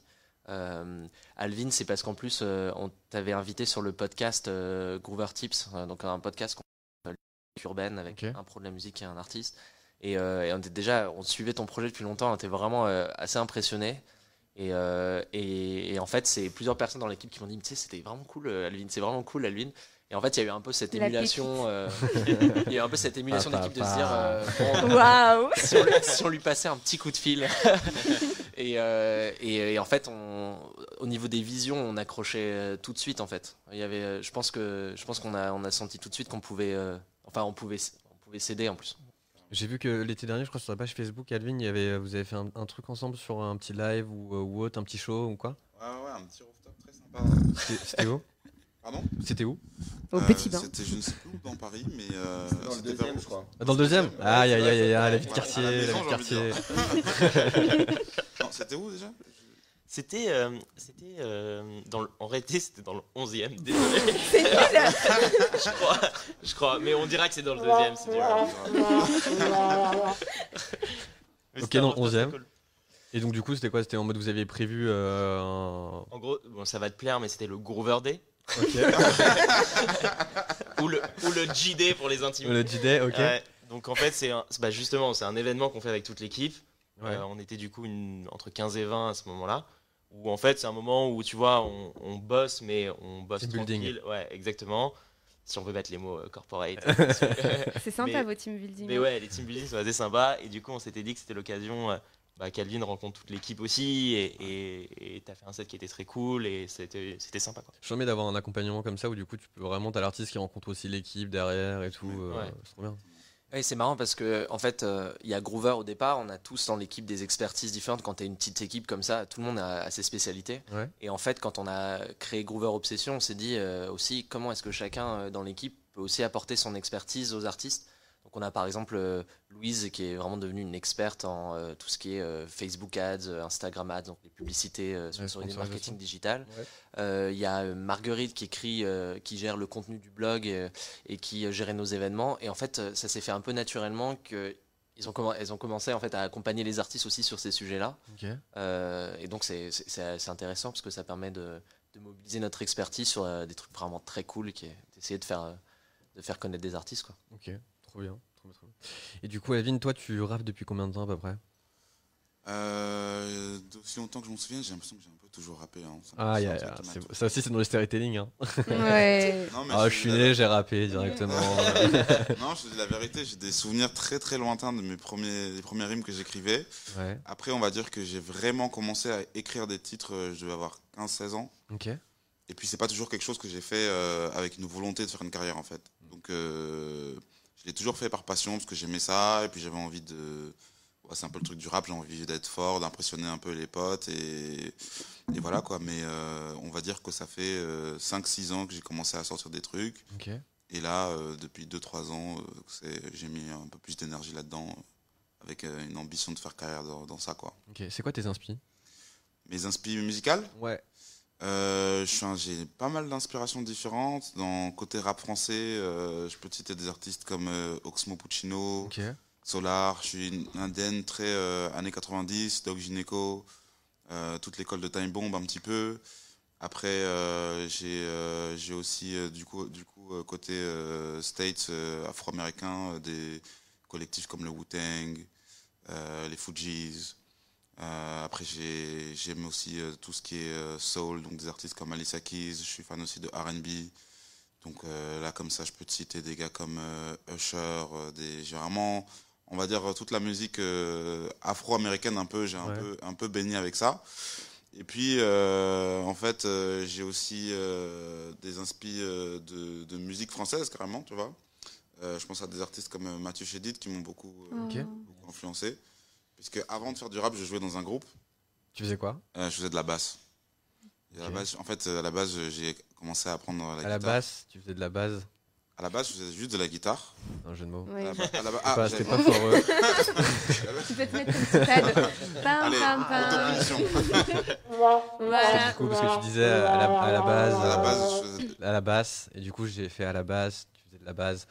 Euh, Alvin, c'est parce qu'en plus, euh, on t'avait invité sur le podcast Groover Tips, donc un podcast urbaine avec un pro de la musique et un artiste. Et, et on était déjà, on suivait ton projet depuis longtemps, on était vraiment assez impressionné. Et, euh, et, et en fait, c'est plusieurs personnes dans l'équipe qui m'ont dit, tu sais, c'était vraiment cool, euh, Alvin, c'est vraiment cool, Alvin. Et en fait, il y a eu un peu cette La émulation, euh, il y a eu un peu cette émulation d'équipe de se dire, euh, bon, Waouh si on, lui, si on lui passait un petit coup de fil. et, euh, et, et en fait, on, au niveau des visions, on accrochait tout de suite en fait. Il y avait, je pense que, je pense qu'on a, on a senti tout de suite qu'on pouvait, euh, enfin, on pouvait, on pouvait s'aider en plus. J'ai vu que l'été dernier, je crois, sur la page Facebook, Alvin, il y avait, vous avez fait un, un truc ensemble sur un petit live ou, euh, ou autre, un petit show ou quoi Ouais, ouais, un petit rooftop très sympa. C'était où Pardon C'était où Au Euh, Petit Bain. C'était, je ne sais plus où dans Paris, mais. Euh, Dans le c'était deuxième, vers- je crois. Dans le deuxième Aïe, aïe, aïe, aïe, la vie de quartier, la vie de quartier. c'était où déjà? C'était, euh, c'était euh, dans le- en réalité, c'était dans le 11e. Désolé. je crois, je crois, mais on dira que c'est dans le deuxième. C'est dur. Ok, dans le rooftop 11e. très cool. Et donc, du coup, c'était quoi? C'était en mode vous aviez prévu euh, un. En gros, bon, ça va te plaire, mais c'était le Groover Day Ok. ou le ou le G-Day pour les intimes. le G-Day, ok. Ouais, donc en fait, c'est un- bah, justement, c'est un événement qu'on fait avec toute l'équipe. Ouais. Euh, on était du coup une- entre 15 et 20 à ce moment-là. Où en fait, c'est un moment où tu vois, on, on bosse, mais on bosse Team building. tranquille. Ouais, exactement. Si on veut mettre les mots euh, corporate. C'est sympa Mais- vos team building. mais ouais, les team building sont assez sympas. Et du coup, on s'était dit que c'était l'occasion euh, bah, qu'Alvin rencontre toute l'équipe aussi. Et t'as fait un set qui était très cool. Et c'était c'était sympa. Quoi. Je suis d'avoir un accompagnement comme ça où du coup tu peux vraiment t'as l'artiste qui rencontre aussi l'équipe derrière et tout. euh, Ouais. C'est trop bien. Oui, c'est marrant parce que en fait, euh, il y a Groover au départ. On a tous dans l'équipe des expertises différentes. Quand tu es une petite équipe comme ça, tout le monde a, a ses spécialités. Ouais. Et en fait, quand on a créé Groover Obsession, on s'est dit euh, aussi comment est-ce que chacun euh, dans l'équipe peut aussi apporter son expertise aux artistes? Donc on a par exemple euh, Louise qui est vraiment devenue une experte en euh, tout ce qui est euh, Facebook Ads, Instagram Ads, donc les publicités sponsorisées, marketing digital. Ouais. Il y a Marguerite qui écrit, qui gère le contenu du blog et qui gérait nos événements. Et en fait, ça s'est fait un peu naturellement que ils ont, elles ont commencé en fait à accompagner les artistes aussi sur ces sujets-là. Et donc c'est intéressant parce que ça permet de, de mobiliser notre expertise sur des trucs vraiment très cool, qui est d'essayer de faire de faire connaître des artistes quoi. Trop bien. Trop bien, trop bien. Et du coup, Alvin, toi, tu rappes depuis combien de temps à peu près? Euh, d'aussi longtemps que je m'en souviens, j'ai l'impression que j'ai un peu toujours rappé. hein. Ah, c'est y un a- truc y a- qui m'a c'est- tout- ça aussi, c'est dans le storytelling. Hein. Ouais. Non, mais Ah, je je suis la- né, j'ai rappé directement. non, je te dis la vérité, j'ai des souvenirs très très lointains de mes premiers, les premières rimes que j'écrivais. ouais. Après, on va dire que j'ai vraiment commencé à écrire des titres, euh, je devais avoir 15-16 ans. Ok. Et puis, c'est pas toujours quelque chose que j'ai fait euh, avec une volonté de faire une carrière en fait. Donc, euh, je l'ai toujours fait par passion parce que j'aimais ça et puis j'avais envie de. ouais, c'est un peu le truc du rap, j'ai envie d'être fort, d'impressionner un peu les potes et, et voilà quoi. Mais euh, on va dire que ça fait 5-6 ans que j'ai commencé à sortir des trucs. Et là, euh, depuis 2-3 ans, euh, j'ai mis un peu plus d'énergie là-dedans, euh, avec euh, une ambition de faire carrière dans, dans ça, quoi. Ok. C'est quoi tes inspi Mes inspi musicales? Ouais. Euh, J'ai pas mal d'inspirations différentes. Dans côté rap français, euh, je peux citer des artistes comme euh, Oxmo Puccino. Solar. Je suis une indienne très euh, années 90, Doc Gineco, toute l'école de Time Bomb un petit peu. Après, j'ai aussi du coup, du coup côté States afro-américain, des collectifs comme le Wu-Tang, les Fujis. Euh, après, j'ai- j'aime aussi euh, tout ce qui est euh, soul, donc des artistes comme Alicia Keys. Je suis fan aussi de R&B. Donc là, comme ça, je peux te citer des gars comme Usher. des, j'ai vraiment, on va dire, toute la musique afro-américaine un peu. J'ai un peu, un peu baigné avec ça. Et puis, en fait, j'ai aussi des inspi euh, de, de musique française, carrément, tu vois. Je pense à des artistes comme Mathieu Chédid qui m'ont beaucoup influencé. Puisque avant de faire du rap, je jouais dans un groupe. Tu faisais quoi? Euh, je faisais de la basse. Et à la Ok. base, en fait, euh, à la base, j'ai commencé à apprendre la À guitare. la basse, tu faisais de la base? À la base, je faisais juste de la guitare. Un jeu de mots. Oui. À la ba- à la ba- C'était pas- j'avais- c'était pas foireux. Tu peux te mettre une petite pad. Pam, Allez, pam, pam. autopunition. Voilà. Du coup, parce que tu disais à la, à la base. À la euh, base, je faisais de- à la basse, et du coup j'ai fait à la de la base.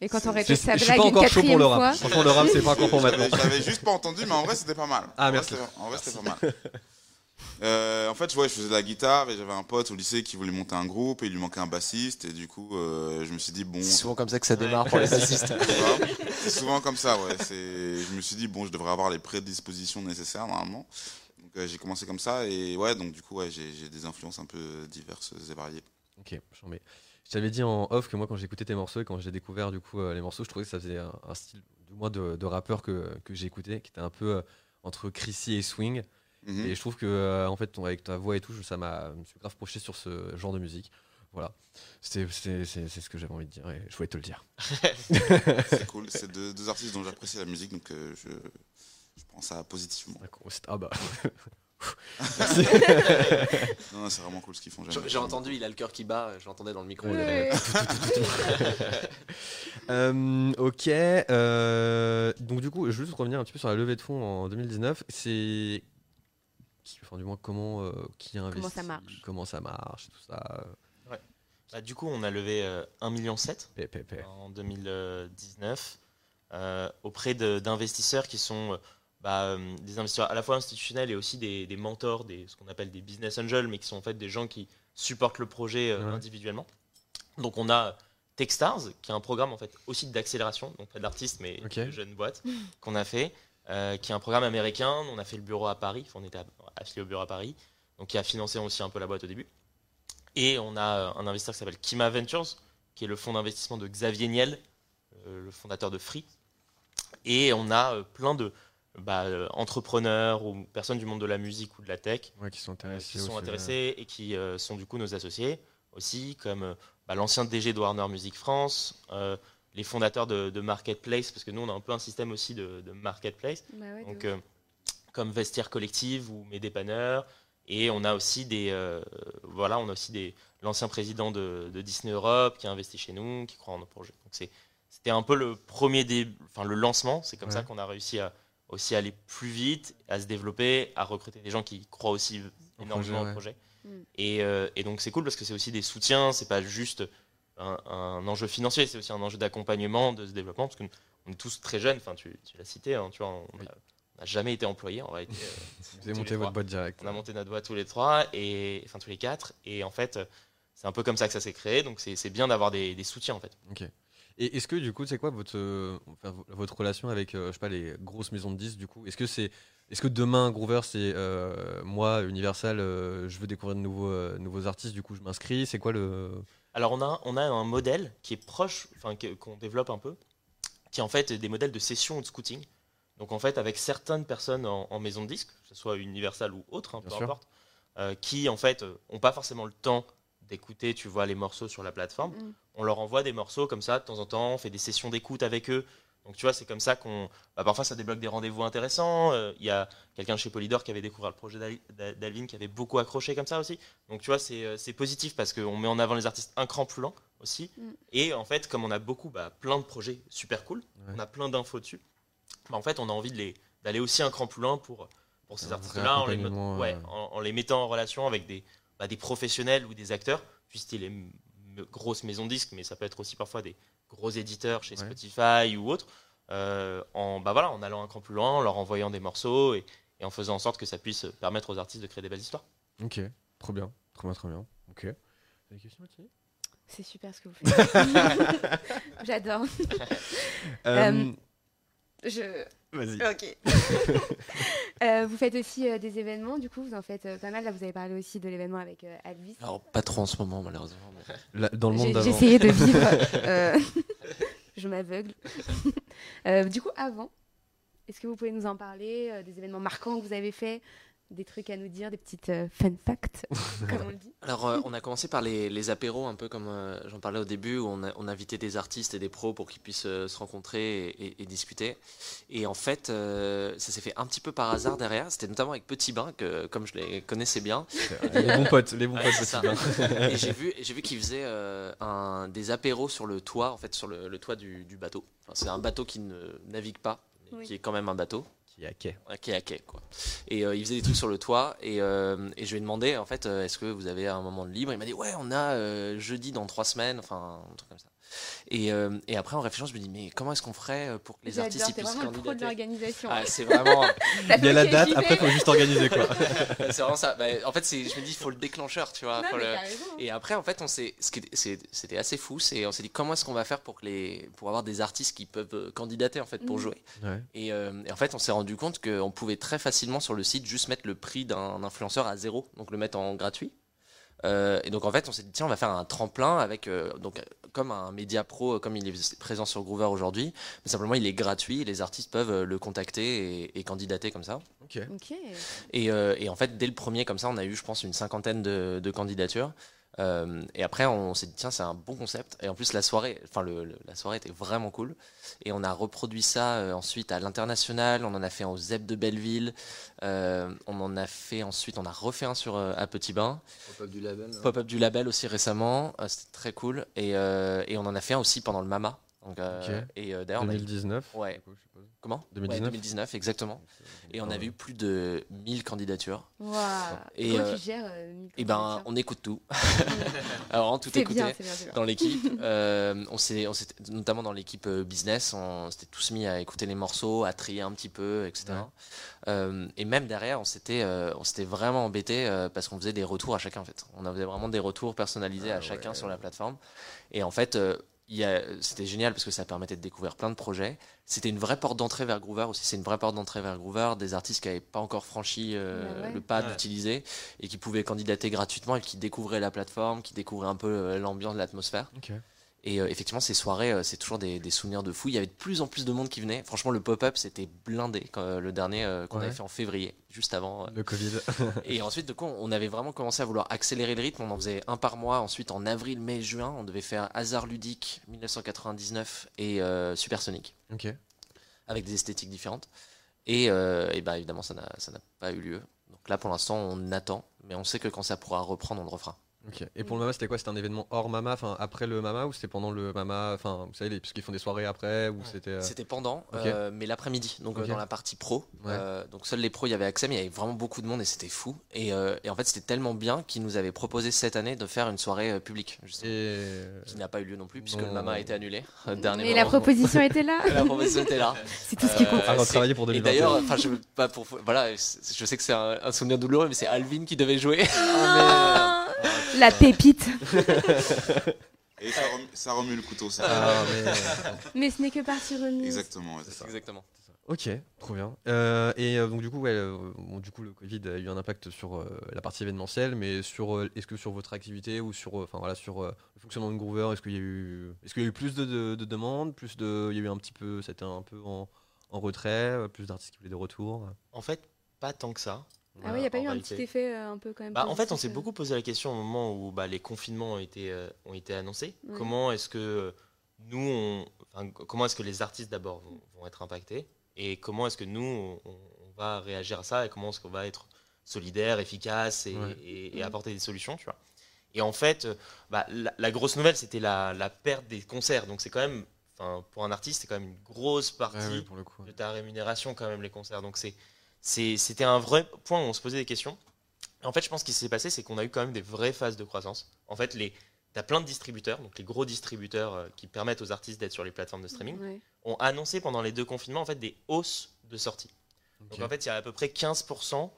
Et quand on Je, répète je sa suis blague pas une encore chaud pour le rap. Franchement, le rap c'est pas encore pour maintenant. J'avais juste pas entendu, mais en vrai, c'était pas mal. Ah, En vrai, merci. c'était- En vrai, c'était pas mal. Euh, en fait, ouais, je faisais de la guitare et j'avais un pote au lycée qui voulait monter un groupe et il lui manquait un bassiste et du coup, euh, je me suis dit bon. C'est souvent comme ça que ça démarre pour les bassistes. C'est souvent comme ça, ouais. Je me suis dit bon, je devrais avoir les prédispositions nécessaires normalement. Donc euh, j'ai commencé comme ça et ouais, donc du coup, ouais, j'ai, j'ai des influences un peu diverses et variées. Ok, j'en mets. Je t'avais dit en off que moi quand j'écoutais tes morceaux et quand j'ai découvert du coup euh, les morceaux, je trouvais que ça faisait un, un style de moi de, de rappeur que, que j'écoutais, qui était un peu euh, entre Chrissy et swing. Mhm. Et je trouve que euh, en fait ton- avec ta voix et tout, ça m'a, je me suis grave projeté sur ce genre de musique. Voilà, c'est ce que j'avais envie de dire et je voulais te le dire. C'est cool. C'est deux, deux artistes dont j'apprécie la musique, donc euh, je, je prends ça positivement. Ah bah. Non, non, c'est vraiment cool ce qu'ils font. J'ai entendu, il a le cœur qui bat, je l'entendais dans le micro. Ouais. Euh, ok. euh, donc du coup, je veux juste revenir un petit peu sur la levée de fonds en 2019. C'est enfin du moins comment euh, qui a investi, Comment ça marche. comment ça marche, tout ça. Bah, du coup, on a levé euh, 1,7 million en 2019 euh, auprès d'investisseurs qui sont euh, bah, euh, des investisseurs à la fois institutionnels et aussi des, des mentors, des, ce qu'on appelle des business angels, mais qui sont en fait des gens qui supportent le projet euh, Ouais. individuellement. Donc on a Techstars, qui est un programme en fait aussi d'accélération, donc pas d'artistes, mais de jeunes boîtes qu'on a fait, euh, qui est un programme américain. On a fait le bureau à Paris, enfin, on était affilié au bureau à Paris, donc qui a financé aussi un peu la boîte au début. Et on a un investisseur qui s'appelle Kima Ventures, qui est le fonds d'investissement de Xavier Niel, euh, le fondateur de Free. Et on a euh, plein de bah, euh, entrepreneurs ou personnes du monde de la musique ou de la tech Ouais, qui sont euh, intéressés. qui sont intéressés et qui euh, sont du coup nos associés aussi, comme euh, bah, l'ancien DG de Warner Music France, euh, les fondateurs de, de Marketplace, parce que nous, on a un peu un système aussi de, de Marketplace. Bah ouais, Donc, euh, comme Vestiaire Collective ou Mes Dépanneurs. Et on a aussi des. euh, voilà, on a aussi des l'ancien président de, de Disney Europe qui a investi chez nous, qui croit en nos projets. Donc, c'est- c'était un peu le premier dé, enfin, le lancement. C'est comme ça qu'on a réussi à aussi aller plus vite, à se développer, à recruter des gens qui croient aussi Au énormément projet, au projet. Mm. Et, euh, et donc c'est cool parce que c'est aussi des soutiens, c'est pas juste un, un enjeu financier, c'est aussi un enjeu d'accompagnement, de ce développement, parce qu'on est tous très jeunes, enfin tu, tu l'as cité, hein, tu vois, on Oui. n'a jamais été employés en réalité. euh, Vous avez monté trois. votre boîte direct. On a monté notre boîte tous les trois, et, enfin tous les quatre, et en fait c'est un peu comme ça que ça s'est créé, donc c'est c'est bien d'avoir des, des soutiens en fait. Ok. Et est-ce que du coup, c'est quoi votre, enfin, vo- votre relation avec, euh, je sais pas, les grosses maisons de disques du coup Est-ce que c'est, est-ce que demain Groover, c'est euh, moi, Universal, euh, je veux découvrir de nouveaux, euh, nouveaux artistes, du coup je m'inscris. C'est quoi le Alors on a, on a un modèle qui est proche, enfin qu'on développe un peu, qui est en fait des modèles de session ou de scouting. Donc en fait avec certaines personnes en, en maison de disques, que ce soit Universal ou autre, hein, peu importe, qui en fait euh, ont pas forcément le temps d'écouter, tu vois, les morceaux sur la plateforme. Mm. On leur envoie des morceaux comme ça de temps en temps, on fait des sessions d'écoute avec eux. Donc tu vois, c'est comme ça qu'on, bah, parfois ça débloque des rendez-vous intéressants. Euh, Il y a quelqu'un de chez Polydor qui avait découvert le projet d'Al- d'Al- d'Alvin qui avait beaucoup accroché comme ça aussi. Donc tu vois, c'est euh, c'est positif parce qu'on met en avant les artistes un cran plus lent aussi. Mm. Et en fait, comme on a beaucoup, bah, plein de projets super cool, Ouais. on a plein d'infos dessus, bah, en fait, on a envie de les- d'aller aussi un cran plus loin pour, pour ces artistes-là, en, les met- accompagnement, ouais, euh. en, en les mettant en relation avec des, bah, des professionnels ou des acteurs, du style les grosses maisons de disques, mais ça peut être aussi parfois des gros éditeurs chez Ouais. Spotify ou autres, euh, en, bah voilà, en allant un cran plus loin, en leur envoyant des morceaux et, et en faisant en sorte que ça puisse permettre aux artistes de créer des belles histoires. Ok, trop bien, trop bien, trop bien. Ok. T'as des questions, Mathilde? C'est super ce que vous faites. J'adore. Euh, Je... Vas-y. Ok. Euh, vous faites aussi euh, des événements, du coup, vous en faites euh, pas mal. Là, vous avez parlé aussi de l'événement avec euh, Alvis. Alors, pas trop en ce moment, malheureusement. mais- Là, dans le monde d'avant. j'ai essayé de vivre. euh, je m'aveugle. Euh, du coup, avant, est-ce que vous pouvez nous en parler euh, Des événements marquants que vous avez faits Des trucs à nous dire Des petites euh, fun facts, comme on le dit Alors, euh, on a commencé par les, les apéros, un peu comme euh, j'en parlais au début, où on, a, on invitait des artistes et des pros pour qu'ils puissent euh, se rencontrer et, et- et discuter. Et en fait, euh, ça s'est fait un petit peu par hasard derrière. C'était notamment avec Petit Bain, que comme je les connaissais bien. Les bons potes, les bons Ouais, potes, Petit ça. Bain. et j'ai vu, j'ai vu qu'ils faisaient euh, un, des apéros sur le toit, en fait, sur le, le toit du, du bateau. Enfin, c'est un bateau qui ne navigue pas, mais Oui. qui est quand même un bateau. Qui est à quai. Quoi. Et euh, il faisait des trucs sur le toit. Et, euh, et je lui ai demandé, en fait, euh, est-ce que vous avez un moment de libre? Il m'a dit, ouais, on a jeudi dans trois semaines, enfin, un truc comme ça. Et, euh, et après, en réfléchissant, je me dis, mais comment est-ce qu'on ferait euh, pour que les artistes puissent vraiment le pro de candidater? l'organisation. Ah, c'est vraiment. Il y a la date, après il faut juste organiser quoi. c'est vraiment ça. Bah, en fait, je me dis, il faut le déclencheur, tu vois. Non, le- raison. hein. Et après, en fait, on s'est, ce qui était- c'est- c'était assez fou. C'est, on s'est dit, comment est-ce qu'on va faire pour que les, pour avoir des artistes qui peuvent euh, candidater en fait pour Mhm. jouer? Ouais. Et, euh, et en fait, on s'est rendu compte qu'on pouvait très facilement sur le site juste mettre le prix d'un influenceur à zéro, donc le mettre en gratuit. Euh, et donc en fait, on s'est dit tiens, on va faire un tremplin avec euh, donc comme un média pro, euh, comme il est présent sur Groover aujourd'hui, mais simplement il est gratuit, les artistes peuvent le contacter et, et candidater comme ça. Ok. Ok. Et, euh, et en fait, dès le premier, comme ça, on a eu, je pense, une cinquantaine de, de candidatures. Euh, et après, on s'est dit, tiens, c'est un bon concept. Et en plus, la soirée, enfin, le, le- la soirée était vraiment cool. Et on a reproduit ça euh, ensuite à l'international. On en a fait un au ZEP de Belleville. Euh, on en a fait ensuite, on a refait un sur euh, à Petit Bain. Pop-up du label. hein. Pop-up du label aussi récemment. Euh, C'était très cool. Et, euh, et on en a fait un aussi pendant le Mama. Donc, euh. Et euh, d'ailleurs, on a eu- 2019. Ouais. du coup, je suppose. Comment? 2019. Ouais, 2019, exactement. Et on avait eu plus de 1000 candidatures. Et, Comment euh, tu gères euh, Et ben, on écoute tout. Alors, on tout écouté bien, c'est bien, c'est bien. dans l'équipe. Euh, on s'est, on s'est- notamment dans l'équipe euh, business, on s'était tous mis à écouter les morceaux, à trier un petit peu, etc. Ouais. Euh, et même derrière, on s'était, euh, on s'était vraiment embêté euh, parce qu'on faisait des retours à chacun en fait. On faisait vraiment des retours personnalisés Ah à chacun ouais. sur la plateforme. Et en fait, euh, il y a- c'était génial parce que ça permettait de découvrir plein de projets. C'était une vraie porte d'entrée vers Groover aussi. C'est une vraie porte d'entrée vers Groover. Des artistes qui n'avaient pas encore franchi euh, ouais. le pas Ouais. d'utiliser et qui pouvaient candidater gratuitement et qui découvraient la plateforme, qui découvraient un peu euh, l'ambiance, l'atmosphère. Et euh, effectivement, ces soirées, euh, c'est toujours des, des souvenirs de fou. Il y avait de plus en plus de monde qui venait. Franchement, le pop-up, c'était blindé. quand, euh, le dernier euh, qu'on Ouais. avait fait en février, juste avant. euh, Le Covid. et ensuite, de quoi, on avait vraiment commencé à vouloir accélérer le rythme. On en faisait un par mois. Ensuite, en avril, mai, juin, on devait faire Hasard Ludique 1999 et euh, Supersonic, avec des esthétiques différentes. Et, euh, bah, évidemment, ça n'a ça n'a pas eu lieu. Donc là, pour l'instant, on attend. Mais on sait que quand ça pourra reprendre, on le refera. Et pour le Mama, c'était quoi? C'était un événement hors Mama, enfin après le Mama ou c'était pendant le Mama Enfin, vous savez, les- parce qu'ils font des soirées après ou c'était. euh, C'était pendant, euh, mais l'après-midi, donc euh, dans la partie pro. Ouais. Euh, donc seuls les pros y avaient accès, mais il y avait vraiment beaucoup de monde et c'était fou. Et, euh, et en fait, c'était tellement bien qu'ils nous avaient proposé cette année de faire une soirée euh, publique, justement. Et. Qui n'a pas eu lieu non plus, puisque Non. le Mama a été annulé. euh, dernier Mais la proposition était là. La proposition était là. C'est tout ce qui compte. Euh, Ah, on c'est- travaillait pour Et 2021. d'ailleurs, enfin, je veux pas pour voilà, c'est- je sais que c'est un, un souvenir douloureux, mais c'est Alvin qui devait jouer. Non La pépite. Et ça remue, ça remue le couteau, ça. Ah, mais- Mais ce n'est que partie remise. Exactement, ouais, c'est ça. Exactement. Ok, trop bien. Euh, et euh, donc du coup, ouais, euh, bon, du coup, le Covid a eu un impact sur euh, la partie événementielle, mais sur, euh, est-ce que sur votre activité ou sur, euh, enfin voilà, sur euh, le fonctionnement de Groover, est-ce qu'il y a eu, est-ce qu'il y a eu plus de, de- de demandes, plus de, il y a eu un petit peu, c'était un peu en, en retrait, euh, plus d'artistes qui voulaient des retours? En fait, pas tant que ça. Ah oui, il n'y a pas eu un petit effet euh, un peu quand même. Bah, en fait, on s'est euh. beaucoup posé la question au moment où bah, les confinements ont été, euh, ont été annoncés. Ouais. Comment est-ce que nous, on, enfin, comment est-ce que les artistes d'abord vont, vont être impactés et comment est-ce que nous, on, on va réagir à ça et comment est-ce qu'on va être solidaire, efficace et, Ouais. et- et Ouais. apporter des solutions, tu vois. Et en fait, bah, la, la grosse nouvelle, c'était la, la perte des concerts. Donc c'est quand même, enfin, pour un artiste, c'est quand même une grosse partie Ouais, ouais, pour le coup. de ta rémunération quand même les concerts. Donc c'est- c'était un vrai point où on se posait des questions. Et en fait, je pense qu'il s'est passé, c'est qu'on a eu quand même des vraies phases de croissance. En fait, les T'as plein de distributeurs, donc les gros distributeurs euh, qui permettent aux artistes d'être sur les plateformes de streaming, Ouais. ont annoncé pendant les deux confinements en fait des hausses de sorties. Donc en fait, il y a à peu près 15%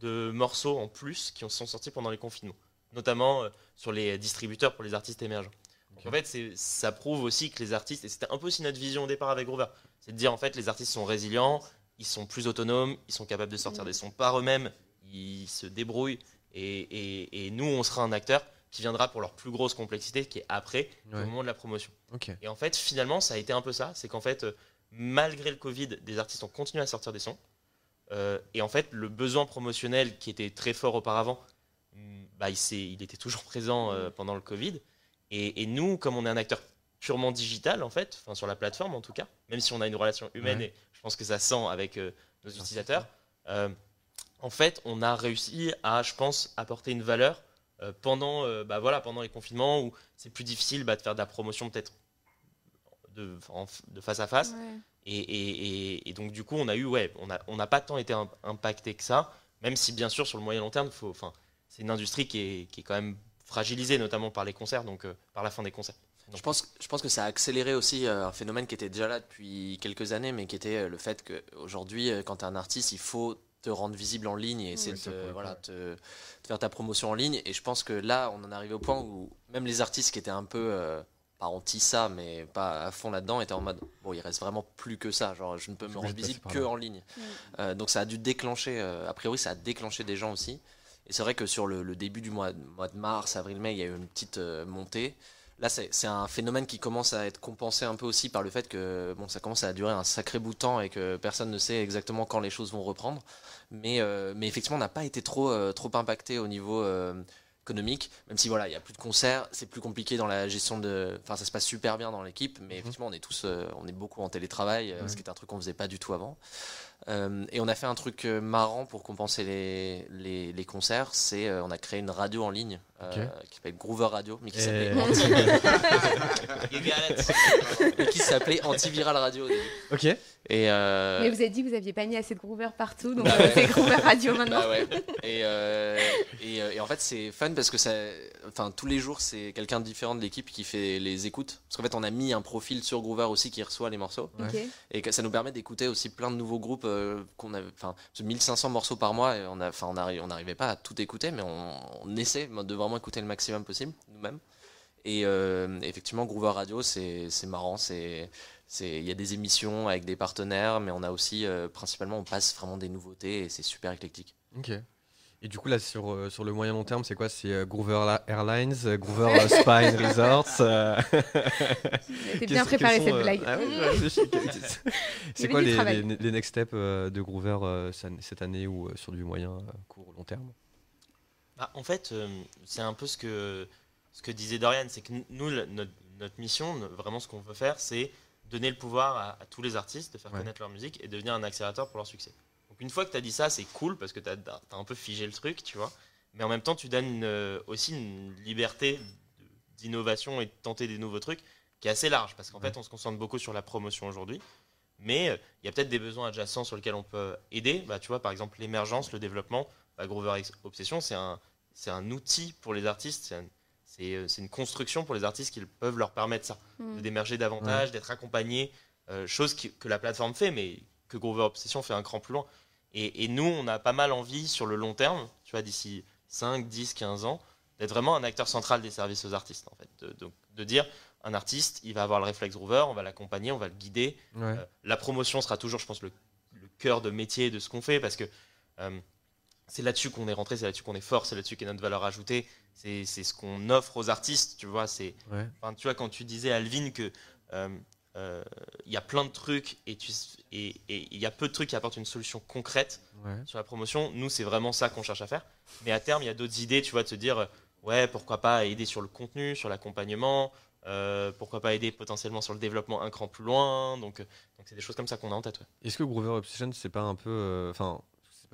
de morceaux en plus qui ont- sont sortis pendant les confinements, notamment euh, sur les distributeurs pour les artistes émergents. Donc en fait, c'est- ça prouve aussi que les artistes, et c'était un peu aussi notre vision au départ avec Groover, c'est de dire en fait les artistes sont résilients, ils sont plus autonomes, ils sont capables de sortir des sons par eux-mêmes, ils se débrouillent, et, et- et nous on sera un acteur qui viendra pour leur plus grosse complexité, qui est après, Ouais. au moment de la promotion. Et en fait, finalement, ça a été un peu ça. C'est qu'en fait, euh, malgré le Covid, des artistes ont continué à sortir des sons. Euh, et en fait, le besoin promotionnel qui était très fort auparavant, hum, bah, il, était toujours présent euh, pendant le Covid. Et, et nous, comme on est un acteur purement digital, en fait, enfin sur la plateforme en tout cas, même si on a une relation humaine, Ouais. et je pense que ça sent avec euh, nos utilisateurs, euh, en fait, on a réussi à, je pense, apporter une valeur euh, pendant, euh, bah, voilà, pendant les confinements où c'est plus difficile bah, de faire de la promotion peut-être de, face à face. Ouais. Et, et- et- et donc du coup, on a eu, ouais, on n'a on n'a pas tant été im- impacté que ça, même si bien sûr sur le moyen long terme, c'est une industrie qui est, qui est quand même fragilisée, notamment par les concerts, donc euh, par la fin des concerts. Je pense, je pense que ça a accéléré aussi euh, un phénomène qui était déjà là depuis quelques années, mais qui était euh, le fait qu'aujourd'hui, quand tu es un artiste, il faut te rendre visible en ligne et essayer de te- voilà, te, te faire ta promotion en ligne. Et je pense que là, on en est arrivé au point où même les artistes qui étaient un peu, euh, pas anti ça, mais pas à fond là-dedans, étaient en mode, bon, il reste vraiment plus que ça. Genre, je ne peux me rendre visible que en ligne. Euh, donc ça a dû déclencher, euh, a priori, ça a déclenché des gens aussi. Et c'est vrai que sur le, le début du mois, mois de mars, avril-mai, il y a eu une petite euh, montée. Là, c'est un phénomène qui commence à être compensé un peu aussi par le fait que bon, ça commence à durer un sacré bout de temps et que personne ne sait exactement quand les choses vont reprendre. Mais, euh, mais effectivement, on n'a pas été trop, euh, trop impacté au niveau euh, économique, même si voilà, il y a plus de concerts, c'est plus compliqué dans la gestion de. Enfin, ça se passe super bien dans l'équipe, mais effectivement, on est tous, on est beaucoup en télétravail, ce qui est un truc qu'on faisait pas du tout avant. Euh, et on a fait un truc euh, marrant pour compenser les, les, les concerts, c'est euh, on a créé une radio en ligne euh, qui s'appelle Groover Radio, mais qui Et- s'appelait Anti- Antiviral Radio. au début. Ok. Et euh, Mais vous avez dit que vous aviez pas mis assez de Groover partout, donc euh, c'est Groover Radio maintenant. Bah ouais. Et, euh, et, et en fait, c'est fun parce que ça, enfin, tous les jours, c'est quelqu'un de différent de l'équipe qui fait les écoutes. Parce qu'en fait, on a mis un profil sur Groover aussi qui reçoit les morceaux. Et que ça nous permet d'écouter aussi plein de nouveaux groupes qu'on avait. Enfin, parce que 1500 morceaux par mois, et on a, enfin, on arri- on n'arrivait pas à tout écouter, mais on, essaie de vraiment écouter le maximum possible nous-mêmes. Et euh, effectivement, Groover Radio, c'est marrant. C'est- il y a des émissions avec des partenaires, mais on a aussi euh, principalement, on passe vraiment des nouveautés et c'est super éclectique. Ok. Et du coup, là, sur, euh, sur le moyen long terme, c'est quoi? C'est euh, Groover La- Airlines, euh, Groover euh, Spa and Resorts euh, T'es bien préparé, cette euh, blague. ah réfléchis. C'est quoi les, les, les next steps euh, de Groover euh, cette- année ou euh, sur du moyen, euh, court, long terme? Bah, en fait, euh, c'est un peu ce que, ce que disait Dorian, c'est que nous, le- notre, notre mission, vraiment ce qu'on veut faire, c'est donner le pouvoir à, à tous les artistes de faire Ouais. connaître leur musique et devenir un accélérateur pour leur succès. Donc une fois que tu as dit ça, c'est cool parce que tu as, un peu figé le truc, tu vois. Mais en même temps, tu donnes une, euh, aussi une liberté d'innovation et de tenter des nouveaux trucs qui est assez large parce qu'en Ouais. fait, on se concentre beaucoup sur la promotion aujourd'hui. Mais euh, il y a peut-être des besoins adjacents sur lesquels on peut aider. Bah, tu vois, par exemple, l'émergence, le développement. Bah, Groover X Obsession, c'est un, outil pour les artistes. C'est un- C'est euh, une construction pour les artistes qui peuvent leur permettre ça, Mm. de d'émerger davantage, d'être accompagnés, euh, chose qui- que la plateforme fait, mais que Groover Obsession fait un cran plus loin. Et, et nous, on a pas mal envie sur le long terme, tu vois, d'ici 5, 10, 15 ans, d'être vraiment un acteur central des services aux artistes, en fait. De, de- de dire, un artiste, il va avoir le réflexe Groover, on va l'accompagner, on va le guider. Ouais. Euh, la promotion sera toujours, je pense, le, le cœur de métier de ce qu'on fait, parce que euh, c'est là-dessus qu'on est rentré, c'est là-dessus qu'on est fort, c'est là-dessus qu'est notre valeur ajoutée, c'est ce qu'on offre aux artistes, tu vois. C'est, Ouais. enfin, tu vois, quand tu disais, Alvin, que euh, euh, il y a plein de trucs et tu- et et il y a peu de trucs qui apportent une solution concrète Ouais. sur la promotion. Nous, c'est vraiment ça qu'on cherche à faire. Mais à terme, il y a d'autres idées, tu vois, de se dire, euh, ouais, pourquoi pas aider sur le contenu, sur l'accompagnement, euh, pourquoi pas aider potentiellement sur le développement un cran plus loin. Donc, euh, donc c'est des choses comme ça qu'on a en tête. ouais. Est-ce que Groover Obsession, c'est pas un peu. euh, Enfin,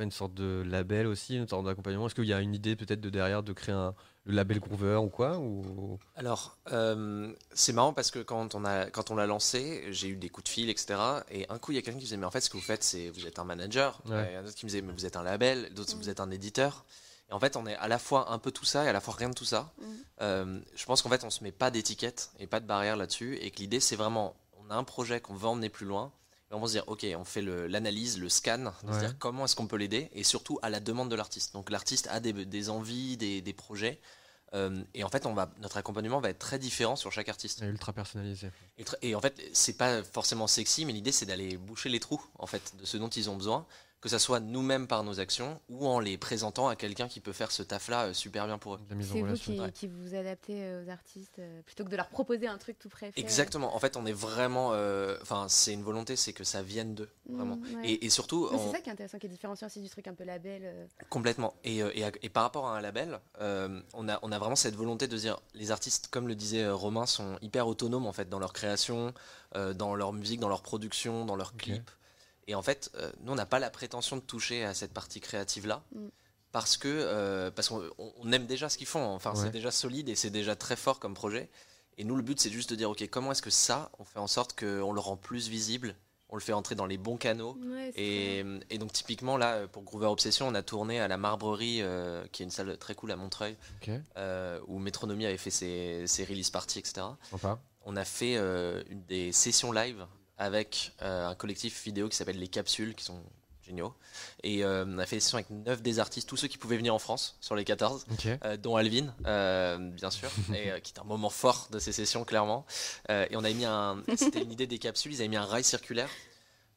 une sorte de label aussi, une sorte d'accompagnement? Est-ce qu'il y a une idée peut-être de derrière de créer un, le label Groover ou quoi ou... Alors, euh, c'est marrant parce que quand on a quand on l'a lancé, j'ai eu des coups de fil, etc. Et un coup, il y a quelqu'un qui disait mais en fait, ce que vous faites, c'est vous êtes un manager. Ouais. Et un autre qui me disait mais vous êtes un label. D'autres vous êtes un éditeur. Et en fait, on est à la fois un peu tout ça et à la fois rien de tout ça. Mm. Euh, je pense qu'en fait, on se met pas d'étiquette et pas de barrière là-dessus. Et que l'idée, c'est vraiment, on a un projet qu'on veut emmener plus loin. Et on va se dire, ok, on fait l'analyse, le, scan, se dire comment est-ce qu'on peut l'aider, et surtout à la demande de l'artiste. Donc l'artiste a des, des envies, des, des projets, euh, et en fait, on va, notre accompagnement va être très différent sur chaque artiste. C'est ultra personnalisé. Et, et en fait, c'est pas forcément sexy, mais l'idée c'est d'aller boucher les trous en fait de ce dont ils ont besoin, que ça soit nous-mêmes par nos actions ou en les présentant à quelqu'un qui peut faire ce taf-là euh, super bien pour eux. C'est vous qui, Ouais. qui vous adaptez euh, aux artistes euh, plutôt que de leur proposer un truc tout prêt. fait, Exactement. En fait, on est vraiment, euh, enfin, c'est une volonté, c'est que ça vienne d'eux, euh. vraiment. Ouais. Et, et surtout, C'est on- ça qui est intéressant, qui est différenciant aussi du truc un peu label. euh. Complètement. Et, euh, et, et par rapport à un label, euh, on, a, on a vraiment cette volonté de dire les artistes, comme le disait Romain, sont hyper autonomes en fait dans leur création, euh, dans leur musique, dans leur production, dans leurs Ok. clips. Et en fait, euh, nous, on n'a pas la prétention de toucher à cette partie créative-là. Mm. Parce que euh, parce qu'on on- on aime déjà ce qu'ils font. Enfin, Ouais. c'est déjà solide et c'est déjà très fort comme projet. Et nous, le but, c'est juste de dire, ok, comment est-ce que ça, on fait en sorte qu'on le rend plus visible, on le fait entrer dans les bons canaux, Ouais, et, et donc typiquement là pour Groover Obsession on a tourné à la Marbrerie euh, qui est une salle très cool à Montreuil euh, où Metronomy avait fait ses, ses release parties etc. On a fait euh, une des sessions live avec euh, un collectif vidéo qui s'appelle Les Capsules qui sont géniaux et euh, on a fait des sessions avec 9 des artistes tous ceux qui pouvaient venir en France sur les 14 Ok. euh, dont Alvin, euh, bien sûr, et qui est un moment fort de ces sessions, clairement. Et on avait mis un, c'était une idée des capsules, ils avaient mis un rail circulaire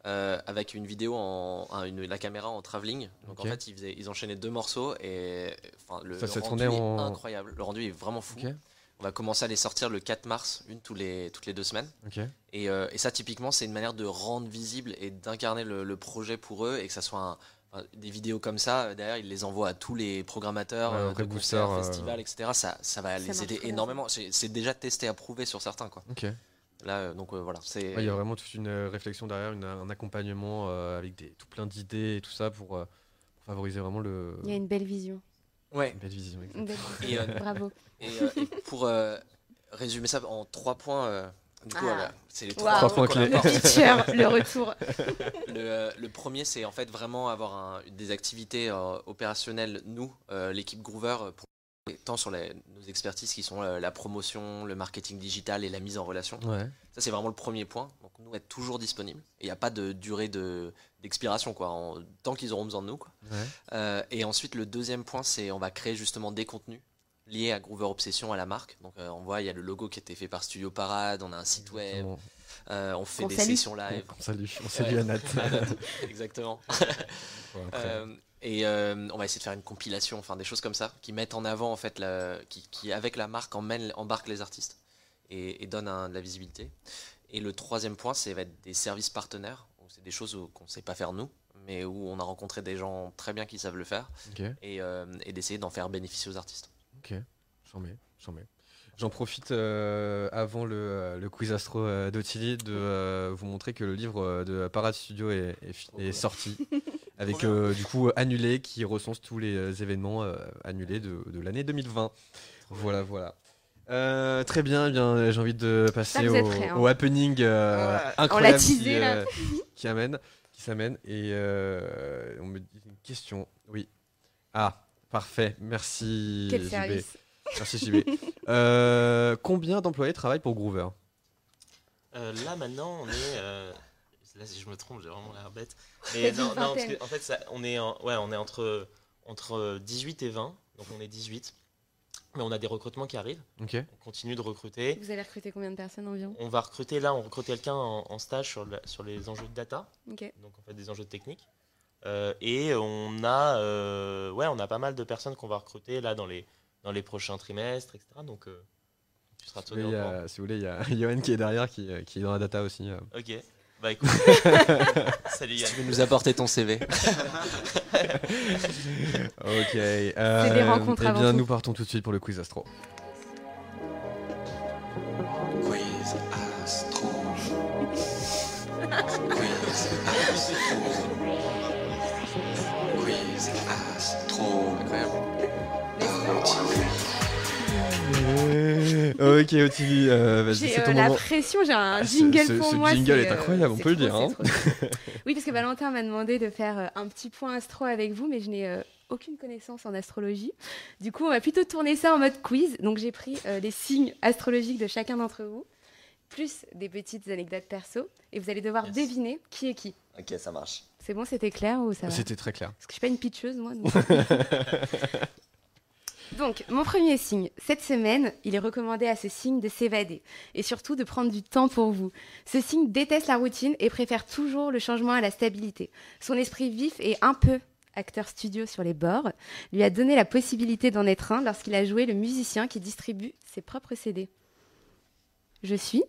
avec une vidéo en, un- une- la caméra en travelling. Donc en fait, ils, faisaient- ils enchaînaient deux morceaux et enfin le, Ça le s'est rendu est en- incroyable. Le rendu est vraiment fou. On va commencer à les sortir le 4 mars, une tous les, toutes les deux semaines. Et, euh, et ça, typiquement, c'est une manière de rendre visible et d'incarner le, le projet pour eux et que ça soit un- enfin, des vidéos comme ça. Derrière, ils les envoient à tous les programmateurs, Ouais, euh, de concerts, euh, festivals, etc. Ça, ça va Ça les aider énormément. C'est déjà testé, approuvé sur certains. Quoi. Là, euh, donc euh, voilà. Ouais, Il y a vraiment toute une réflexion derrière, une- un accompagnement euh, avec des, tout plein d'idées et tout ça pour, euh, pour favoriser vraiment le. Il y a une belle vision. Ouais. une belle vision. Et, euh, Bravo. Et, euh, et pour euh, résumer ça en trois points, euh, du coup, Ah. voilà, c'est les trois, Trois points clés. Le feature, le retour. Le, euh, le premier, c'est en fait vraiment avoir un- des activités euh, opérationnelles, nous, euh, l'équipe Groover, pour, tant sur les- nos expertises qui sont euh, la promotion, le marketing digital et la mise en relation. Ouais. Ça, c'est vraiment le premier point. Donc, nous, être toujours disponible. Il n'y a pas de durée de- d'expiration, quoi, en- tant qu'ils auront besoin de nous. Quoi. Ouais. Euh, et ensuite, le deuxième point, c'est on va créer justement des contenus liés à Groover Obsession, à la marque. Donc, euh, on voit, il y a le logo qui a été fait par Studio Parade, on a un site web, euh, on fait On des salue. sessions live. On salue, on salue Ouais. Anat. Exactement. Ouais, Et euh, on va essayer de faire une compilation, enfin des choses comme ça, qui mettent en avant en fait, la, qui, qui, avec la marque emmène, embarque les artistes et, et donne un- de la visibilité. Et le troisième point, c'est va être des services partenaires. où C'est des choses qu'on ne sait pas faire nous, mais où on a rencontré des gens très bien qui savent le faire et, euh, et d'essayer d'en faire bénéficier aux artistes. Ok, j'en mets, j'en mets. J'en profite euh, avant le, le quiz astro euh, d'Ottilie de euh, vous montrer que le livre de Parade Studio est, est sorti. avec euh, du coup annulé qui recense tous les euh, événements euh, annulés de, de l'année 2020. Voilà, voilà. Euh, très bien, eh bien j'ai envie de passer au, prêts, hein. au happening euh. On incroyable teasé, qui, euh, amène, qui s'amène. Et euh, on me dit une question. Oui. Ah, parfait. Merci. Quel JB. service. Merci JB. Euh, combien d'employés travaillent pour Groover? Euh, là maintenant, on est. Là, si je me trompe, j'ai vraiment l'air bête. Mais non, une non, parce vingtaine. que, en fait, ça, on est, en- ouais, on est entre, entre 18 et 20. Donc on est 18. Mais on a des recrutements qui arrivent. On continue de recruter. Vous allez recruter combien de personnes environ? On va recruter là, on recrute quelqu'un en, en stage sur, la- sur les enjeux de data. Donc en fait des enjeux techniques. Euh, et on a, euh, ouais, on a pas mal de personnes qu'on va recruter là dans les, dans les prochains trimestres, etc. Donc euh, tu seras Mais tenu il au y a- Si vous voulez, il y a Yoann qui est derrière, qui, euh, qui est dans la data aussi. Ok. Bah écoute. Salut Yann. Tu veux nous apporter ton CV Ok. des euh, rencontres eh avant bien, tout. nous partons tout de suite pour le quiz astro. Ok, Ottilie, euh, vas-y, J'ai c'est euh, ton la moment. pression, j'ai un Ah, ce- jingle ce- pour ce moi. jingle c'est, est euh, incroyable, on peut le dire, hein. oui, parce que Valentin m'a demandé de faire euh, un petit point astro avec vous, mais je n'ai euh, aucune connaissance en astrologie. Du coup, on va plutôt tourner ça en mode quiz. Donc, j'ai pris euh, les signes astrologiques de chacun d'entre vous, plus des petites anecdotes perso, et vous allez devoir deviner qui est qui. Ok, ça marche. C'est bon, c'était clair ou ça va? C'était très clair. Parce que je suis pas une pitcheuse, moi. Donc, Donc, mon premier signe. Cette semaine, il est recommandé à ce signe de s'évader et surtout de prendre du temps pour vous. Ce signe déteste la routine et préfère toujours le changement à la stabilité. Son esprit vif et un peu acteur studio sur les bords lui a donné la possibilité d'en être un lorsqu'il a joué le musicien qui distribue ses propres CD. Je suis.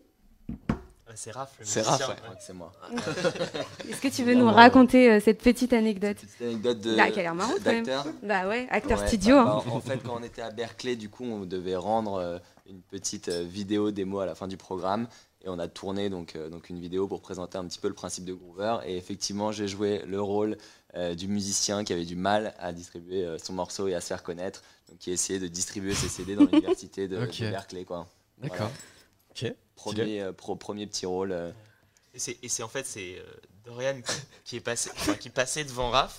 Ah, C'est Raph. le C'est Raph, ouais. ouais. C'est moi. Est-ce que tu veux nous raconter euh, cette petite anecdote Petite anecdote de Là, qui a l'air marrante, quand même. Bah ouais, acteur Ouais, studio. bah, hein. bah, en fait, quand on était à Berkeley, du coup, on devait rendre euh, une petite euh, vidéo démo à la fin du programme. Et on a tourné donc, euh, donc une vidéo pour présenter un petit peu le principe de Groover. Et effectivement, j'ai joué le rôle euh, du musicien qui avait du mal à distribuer euh, son morceau et à se faire connaître. Donc, qui essayait de distribuer ses CD dans l'université de, Berkeley. Quoi. D'accord. Ok. Premier, euh, pro- premier petit rôle. euh, Et c'est, en fait c'est euh, Dorian qui, qui est passé, enfin, qui passait devant Raph,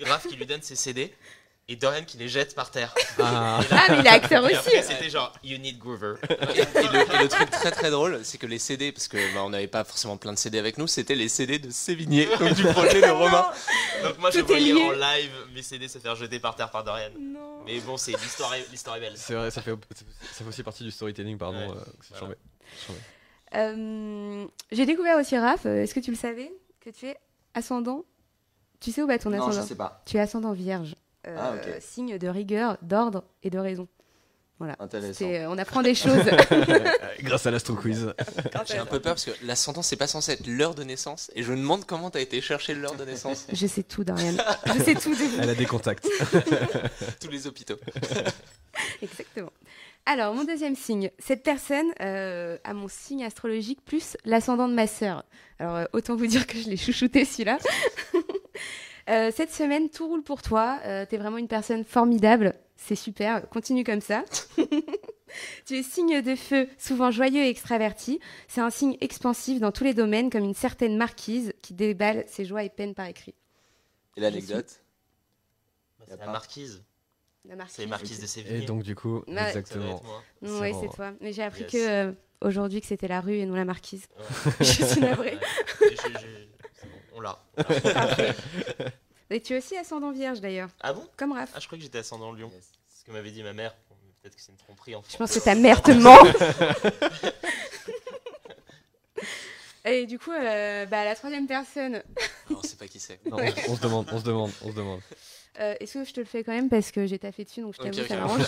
Raph qui lui donne ses CD, et Dorian qui les jette par terre. Ah. Ah, mais il est acteur aussi. C'était genre You need Groover. et, le, et le truc très très drôle, c'est que les CD, parce que bah, on n'avait pas forcément plein de CD avec nous, c'était les CD de Sévigné, donc du projet de Romain. Donc moi je voyais lié. en live mes CD se faire jeter par terre par Dorian. Non. Mais bon, c'est l'histoire, est- l'histoire belle. C'est vrai, ça fait, ça fait aussi partie du storytelling, pardon. Ouais. euh, Voilà. Euh, J'ai découvert aussi, Raph, euh, est-ce que tu le savais Que tu es ascendant? Tu sais où va ton Non, ascendant? je sais pas. Tu es ascendant vierge. Euh, Ah. Signe de rigueur, d'ordre et de raison. Voilà. Intéressant. Euh, on apprend des choses. Grâce à l'astro quiz. J'ai un peu peur parce que l'ascendant, c'est pas censé être l'heure de naissance, et je me demande comment t'as été chercher l'heure de naissance. Je sais tout, Dorian. Je sais tout de vous. Elle a des contacts. Tous les hôpitaux. Exactement. Alors, mon deuxième signe. Cette personne euh, a mon signe astrologique plus l'ascendant de ma sœur. Alors, euh, autant vous dire que je l'ai chouchouté celui-là. Euh, cette semaine, tout roule pour toi. Euh, T'es vraiment une personne formidable. C'est super. Continue comme ça. tu es signe de feu, souvent joyeux et extraverti. C'est un signe expansif dans tous les domaines, comme une certaine marquise qui déballe ses joies et peines par écrit. Et l'anecdote? Bah, c'est la marquise. La marquise. C'est Marquise de Sévigné. Et donc, du coup, exactement. Oui, C'est toi. Mais j'ai appris Yes. que euh, aujourd'hui que c'était la rue et non la marquise. Ouais. Je suis navrée. Ouais. Et je- je- c'est bon, On l'a. Et tu es aussi ascendant vierge d'ailleurs, Ah bon? Comme Raph. Ah, je crois que j'étais ascendant Lion. Yes. C'est ce que m'avait dit ma mère. Peut-être que c'est une tromperie en Je pense que ta mère te ment. Et du coup, euh, bah, la troisième personne, Alors, on sait pas qui c'est. On se demande, on se demande, on se demande. Euh, Est-ce que je te le fais quand même parce que j'ai taffé dessus, donc je t'avoue, ok, ça je m'arrange.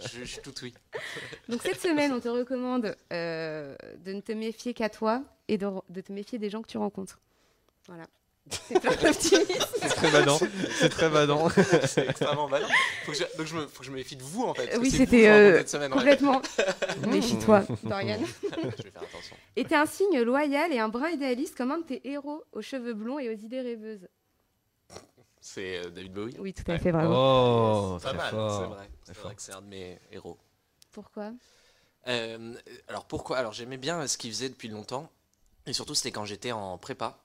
je. Je- je suis tout oui. Donc cette semaine, on te recommande euh, de ne te méfier qu'à toi et de, de te méfier des gens que tu rencontres. Voilà. C'est très badant. C'est très badant. C'est extrêmement badant. Faut que je, donc je me, faut que je me méfie de vous en fait. Oui, c'était je euh, complètement. Méfie-toi, Dorian. Je vais faire attention. Et t'es un signe loyal et un brin idéaliste comme un de tes héros aux cheveux blonds et aux idées rêveuses. C'est euh, David Bowie. Oui, tout à fait, bravo. Oh, Pas très mal, fort. c'est vrai. C'est fort. vrai que c'est un de mes héros. Pourquoi? Euh, alors pourquoi? Alors j'aimais bien ce qu'il faisait depuis longtemps. Et surtout c'était quand j'étais en prépa.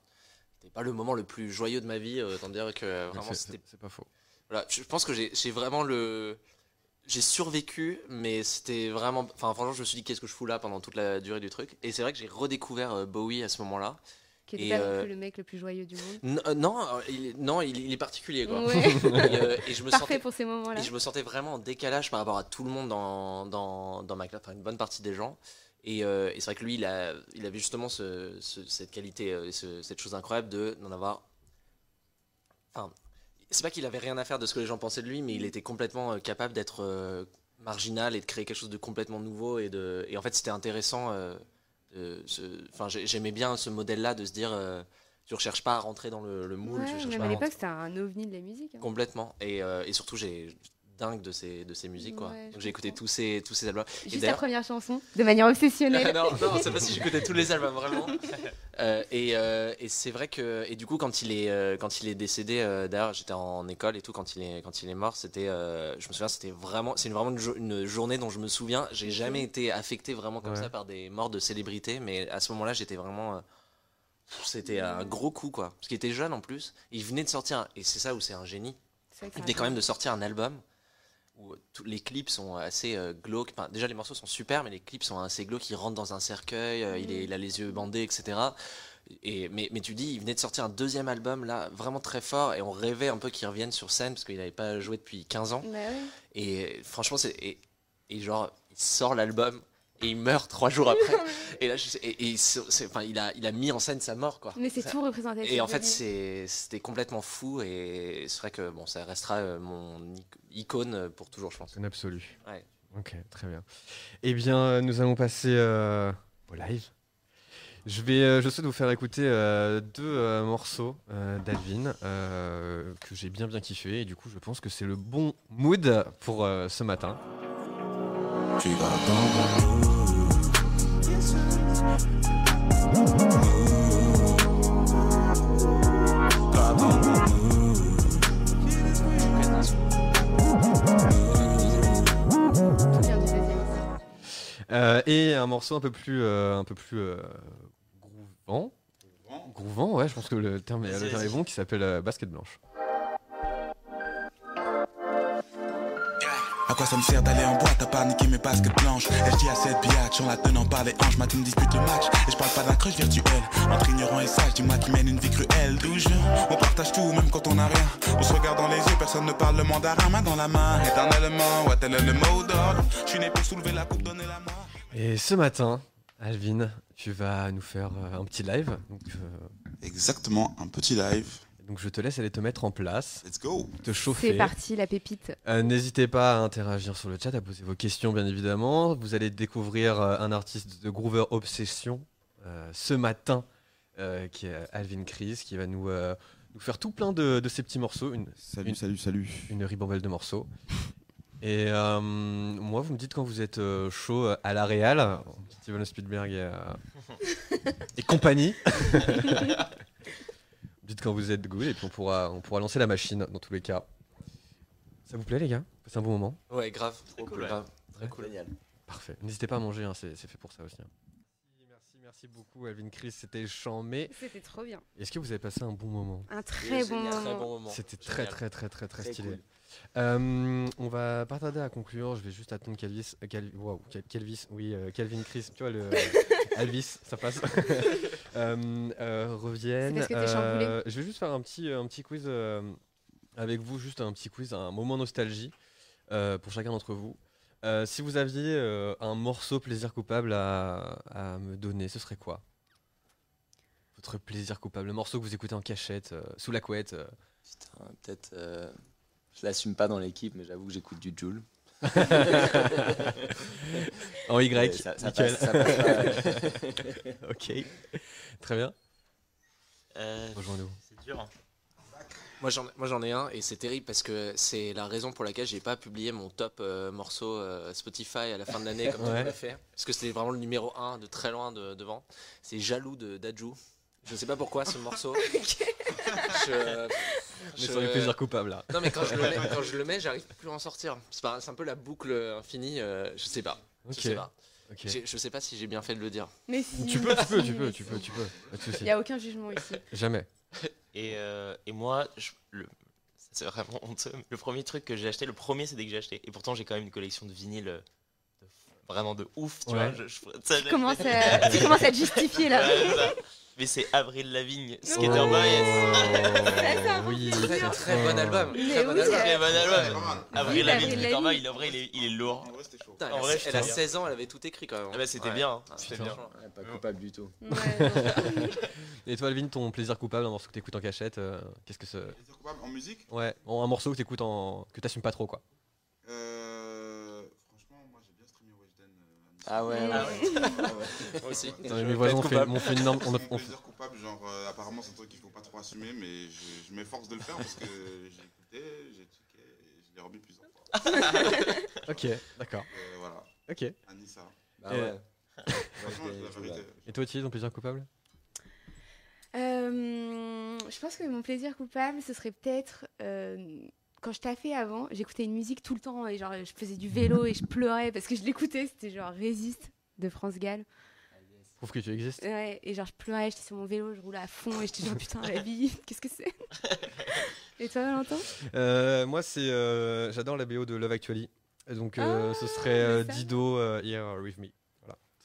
C'était pas le moment le plus joyeux de ma vie. euh, Autant dire que euh, vraiment C'est- c'était C'est c'est pas faux. Voilà, je pense que j'ai j'ai vraiment le. J'ai survécu, mais c'était vraiment. Enfin, franchement, je me suis dit, qu'est-ce que je fous là pendant toute la durée du truc? Et c'est vrai que j'ai redécouvert euh, Bowie à ce moment-là. Qui pas non euh, plus le mec le plus joyeux du monde. N- euh, non, euh, il est, non il, il est particulier, quoi. Ouais. et, euh, et je me Parfait sentais, pour ces moments-là. et je me sentais vraiment en décalage par rapport à tout le monde dans, dans, dans ma classe, enfin une bonne partie des gens. Et, euh, et c'est vrai que lui, il, a, il avait justement ce- ce- cette qualité, euh, et ce- cette chose incroyable de d'en avoir. Enfin, c'est pas qu'il avait rien à faire de ce que les gens pensaient de lui, mais il était complètement euh, capable d'être euh, marginal et de créer quelque chose de complètement nouveau. Et, de, et en fait, c'était intéressant. euh, Enfin, j'ai- j'aimais bien ce modèle-là de se dire. euh, tu recherches pas à rentrer dans le, le moule, Ouais, tu même pas à à l'époque, c'était un ovni de la musique. hein. Complètement. Et, euh, et surtout, j'ai dingue de ces, de ces musiques. Quoi. Ouais, je Donc j'ai écouté tous ces, tous ces albums. Et Juste la d'ailleurs- première chanson, de manière obsessionnelle. non, non, c'est pas si j'écoutais tous les albums, vraiment. Euh, et euh, et c'est vrai que. Et du coup, quand il est, euh, quand il est décédé, euh, d'ailleurs, j'étais en école et tout, quand il est, quand il est mort, c'était. euh, je me souviens, c'était vraiment. C'est une, vraiment une, jo- une journée dont je me souviens. J'ai jamais été affecté vraiment comme Ouais. ça par des morts de célébrités, mais à ce moment-là, j'étais vraiment. euh, c'était un gros coup, quoi. Parce qu'il était jeune en plus. Il venait de sortir. Et c'est ça où c'est un génie. Il venait quand même de sortir un album où tous les clips sont assez euh, glauques. Enfin, déjà, les morceaux sont super, mais les clips sont assez glauques. Il rentre dans un cercueil, euh, il, est, il a les yeux bandés, etc. Et, mais, mais tu dis, il venait de sortir un deuxième album, là, vraiment très fort, et on rêvait un peu qu'il revienne sur scène, parce qu'il n'avait pas joué depuis 15 ans. Bah. Et franchement, c'est. Et, et genre, il sort l'album, et il meurt trois jours après. et là, je et, enfin, il, a, il a mis en scène sa mort, quoi. Mais c'est tout représentatif. et en fait, c'était complètement fou et c'est vrai que bon, ça restera euh, mon ic- icône pour toujours, je pense. Un absolu. Ouais. Ok, très bien. Eh bien, euh, nous allons passer euh, au live. Je vais, je souhaite vous faire écouter euh, deux euh, morceaux euh, d'Alvin euh, que j'ai bien bien kiffé et du coup, je pense que c'est le bon mood pour euh, ce matin. Tu vas dans. Euh, et un morceau un peu plus, euh, un peu plus euh, groovant. Groovant, ouais, je pense que le terme, le terme est bon, qui s'appelle euh, Basket Blanche. À quoi ça me sert d'aller en boîte à part niquer mes baskets blanches? Et je dis à cette biatch en la tenant par les hanches Ma team dispute le match. Et je parle pas d'un crush virtuel Entre ignorant et sage, dis-moi qui mène une vie cruelle. D'où je on partage tout même quand on a rien. On se regarde dans les yeux, personne ne parle le mandarin. Main dans la main, éternellement, ouais tel est le mot d'ordre. Je suis né pour soulever la coupe, donner la mort. Et ce matin, Alvin, tu vas nous faire euh, un petit live. Donc, euh, Exactement, un petit live. Donc je te laisse aller te mettre en place, Let's go te chauffer. C'est parti, la pépite. Euh, N'hésitez pas à interagir sur le chat, à poser vos questions bien évidemment. Vous allez découvrir euh, un artiste de Groover Obsession euh, ce matin, euh, qui est Alvin Chris, qui va nous, euh, nous faire tout plein de, de ces petits morceaux, une, Salut, Une- salut, salut. une ribambelle de morceaux. Et euh, moi, vous me dites quand vous êtes euh, chaud à la Real, Steven Spielberg et, euh, et compagnie. dites quand vous êtes good et puis on pourra, on pourra lancer la machine dans tous les cas. Ça vous plaît les gars? C'est un bon moment Ouais, grave, trop cool, cool, ouais. grave, très cool. Génial. Parfait. N'hésitez pas à manger, hein, c'est c'est fait pour ça aussi. hein. Merci, merci beaucoup Alvin Chris, c'était mais C'était trop bien. Est-ce que vous avez passé un bon moment? Un très bon moment. Très bon moment. C'était très très très très très Très stylé. cool. Euh, on va pas tarder à conclure. Je vais juste attendre qu'Elvis, euh, Cal- wow, Cal- Calvis, oui, euh, Calvin Chris, tu vois le Elvis, ça passe. euh, euh, revienne. C'est parce que t'es chamboulé. Euh, je vais juste faire un petit un petit quiz euh, avec vous, juste un petit quiz, un moment nostalgie euh, pour chacun d'entre vous. Euh, si vous aviez euh, un morceau plaisir coupable à, à me donner, ce serait quoi? Votre plaisir coupable, le morceau que vous écoutez en cachette, euh, sous la couette, euh, Putain, peut-être. Je l'assume pas dans l'équipe, mais j'avoue que j'écoute du Joule. En Y, ça- passe- ça passe pas, ok, très bien. Euh, Rejoins-nous. c'est dur. hein. Moi j'en, moi j'en ai un et c'est terrible parce que c'est la raison pour laquelle j'ai pas publié mon top euh, morceau euh, Spotify à la fin de l'année comme tu Ouais. l'as fait. Parce que c'était vraiment le numéro 1 de très loin de, devant. C'est Jaloux de Dajou. Je sais pas pourquoi ce morceau. Je- Est sur les plaisirs coupables là. Non mais quand je le mets, quand je le mets, j'arrive plus à en sortir. C'est, pas- c'est un peu la boucle infinie. euh, je sais pas. Je sais pas. Ok. J'ai- Je sais pas si j'ai bien fait de le dire. Mais si, Tu peux, tu peux, si, tu peux, mais tu si. peux, tu peux. Pas de soucis. Il n'y a aucun jugement ici. Jamais. Et, euh, et moi, je- le, ça, c'est vraiment honteux. mais Le premier truc que j'ai acheté, le premier CD que j'ai acheté, et pourtant j'ai quand même une collection de vinyles euh, vraiment de ouf, tu Ouais. vois. Je, je- ça, Tu commences à, tu commences à te justifier là. Ouais. Mais c'est Avril Lavigne, Skater Oh. Boy. c'est un oui. Très, très bon album. Mais Très bon oui, album. Très bon album. Avril Lavigne, Skater Boy, Lavigne. il, en vrai, il est, il est lourd. En vrai, c'était chaud. Putain, elle En a- vrai, elle c'était a bien. 16 ans, elle avait tout écrit quand même. Ah bah, c'était Ouais. bien, c'était bien. Ouais, pas coupable du tout. Ouais. Et toi, Alvin, ton plaisir coupable, un morceau que t'écoutes en cachette, euh, qu'est-ce que c'est Plaisir coupable en musique? Ouais, un morceau que t'écoutes en. que t'assumes pas trop quoi. Euh, Franchement, moi j'ai bien streamé Weshden. Ah ouais, Ah ouais. Moi aussi. Attends, mais mes voisins ont fait, m'ont fait une énorme. on a- on plaisir coupable, genre euh, apparemment c'est un truc qu'il faut pas trop assumer, mais je, je m'efforce de le faire parce que j'ai écouté, j'ai checké et je l'ai remis plusieurs fois. Ok, d'accord. Euh, voilà, Ok. Anissa. Bah Et- ouais. Franchement, Ouais. Et toi, Thierry, ton plaisir coupable? Euh, je pense que mon plaisir coupable, ce serait peut-être euh, quand je taffais avant, j'écoutais une musique tout le temps et genre je faisais du vélo et je pleurais parce que je l'écoutais. C'était genre Résiste de France Gall. Prouve que tu existes. Ouais, et genre je pleurais, j'étais sur mon vélo, je roulais à fond et j'étais genre putain la vie, qu'est-ce que c'est? Et toi Valentin? Euh, moi, c'est. euh, J'adore la BO de Love Actually. Et donc, euh, Ah, ce serait euh, Dido euh, Here With Me.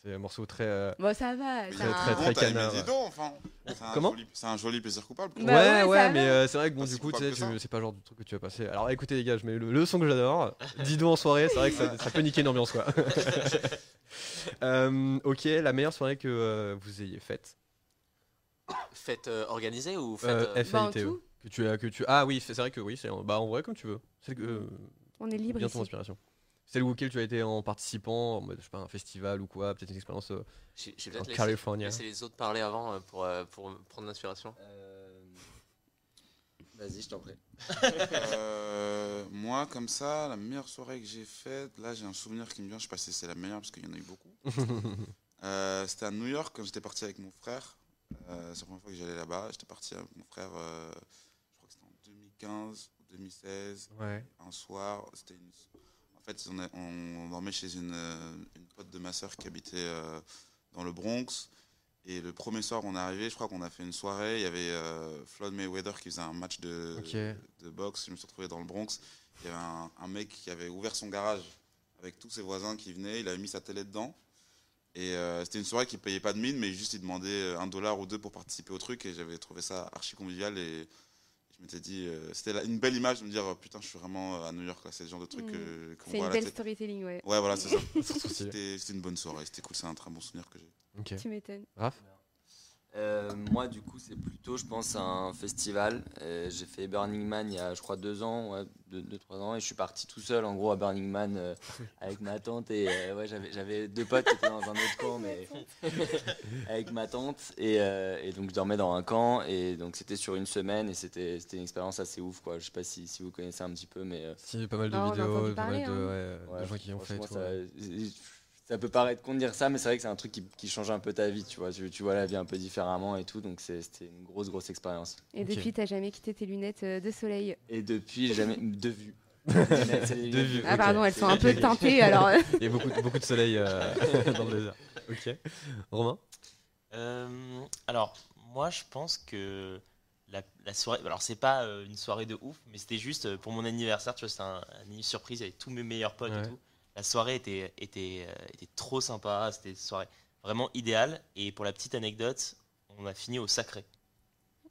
C'est un morceau très. euh, Bon ça va, Très, très, Bon, très aimé canard. Comment joli- C'est un joli plaisir coupable. Bah ouais, ouais, mais euh, c'est vrai que bon, Pas du si coup, tu sais, c'est pas le genre de truc que tu vas passer. Alors écoutez, les gars, je mets le, le son que j'adore. Dido en soirée, c'est vrai que ça, ça peut niquer une ambiance, quoi. Euh, ok, la meilleure soirée que euh, vous ayez faite Fête euh, organisée ou fête. euh, euh, Bah, en FAITE. tout. Que tu as, que tu. Ah oui, c'est vrai que oui, c'est bah en vrai comme tu veux. Euh, On est libre bien ton inspiration. Celle auquel tu as été en participant, en mode, je sais pas, un festival ou quoi, peut-être une expérience euh, J'ai j'ai en laissé, Californie. laissé les autres parler avant euh, pour, euh, pour prendre l'inspiration. Euh, Vas-y, je t'en prie. Euh, moi, comme ça, la meilleure soirée que j'ai faite, là j'ai un souvenir qui me vient, je sais pas si c'est la meilleure parce qu'il y en a eu beaucoup. Euh, C'était à New York quand j'étais parti avec mon frère. Euh, c'est la première fois que j'allais là-bas. J'étais parti avec mon frère, euh, je crois que c'était en 2015 ou 2016. Ouais. Un soir, c'était une... En fait, on, dormait chez une, euh, une pote de ma soeur qui habitait euh, dans le Bronx. Et le premier soir, on est arrivé, je crois qu'on a fait une soirée. Il y avait euh, Floyd Mayweather qui faisait un match de, boxe. Je me suis retrouvé dans le Bronx. Il y avait un, un mec qui avait ouvert son garage avec tous ses voisins qui venaient. Il avait mis sa télé dedans. Et euh, c'était une soirée qui payait pas de mine, mais juste il demandait un dollar ou deux pour participer au truc. Et j'avais trouvé ça archi convivial. Et je m'étais dit, euh, c'était une belle image de me dire, oh, putain, je suis vraiment à New York. là. C'est le genre de truc Mm. que- qu'on C'est voit une belle storytelling, ouais. Ouais, voilà, c'est ça. C'était une bonne soirée. C'était cool. C'est un très bon souvenir que j'ai. Tu m'étonnes. Raph? Euh, moi, du coup, c'est plutôt, je pense, un festival. Euh, j'ai fait Burning Man il y a, je crois, deux ans, ouais, deux, deux, trois ans, et je suis parti tout seul, en gros, à Burning Man euh, avec ma tante. Et euh, ouais, j'avais, j'avais deux potes qui étaient dans un autre camp, mais avec ma tante. Et, euh, et donc, je dormais dans un camp, et donc c'était sur une semaine, et c'était, c'était une expérience assez ouf, quoi. Je sais pas si, si vous connaissez un petit peu, mais. euh, Si, pas mal de Ah, vidéos, pas mal de, hein. ouais, de Ouais, gens qui ont fait. ça. Ça peut paraître con de dire ça, mais c'est vrai que c'est un truc qui, qui change un peu ta vie, tu vois. Tu, tu vois la vie un peu différemment et tout, donc c'était une grosse, grosse expérience. Et Ok. depuis, t'as jamais quitté tes lunettes euh, de soleil. Et depuis, j'ai jamais. De vue. De vue, Ah pardon, elles sont un peu teintées alors. Il y a beaucoup, beaucoup de soleil euh, dans le désert. Ok. Romain Euh, alors, moi, je pense que la, la soirée. Alors, c'est pas euh, une soirée de ouf, mais c'était juste euh, pour mon anniversaire. Tu vois, c'était un, un anniversaire surprise avec tous mes meilleurs potes Ouais. et tout. La soirée était, était, euh, était trop sympa. C'était une soirée vraiment idéale. Et pour la petite anecdote, on a fini au sacré.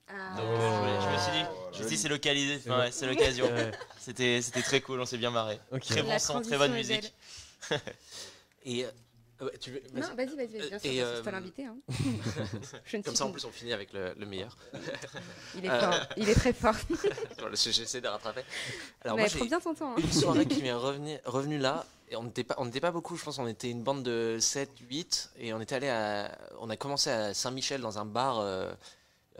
Ah. Donc, euh, je, me- je me suis dit, je me suis dit, c'est localisé, enfin, ouais, c'est l'occasion. C'était c'était très cool, on s'est bien marré. Très bon La son, très bonne musique. Et euh, tu veux- Non, vas-y, vas-y, vas-y, bien sûr, Et, euh, l'invité, hein. Je Comme ça, en plus, on finit avec le, le meilleur. Il est fort, il est très fort. J'essaie de rattraper. Mais moi, j'ai bien ton temps, hein. Une soirée qui m'est revenue, revenue là, et on n'était pas, on pas beaucoup, je pense, on était une bande de 7, 8, et on était allé à, on a commencé à Saint-Michel dans un bar euh,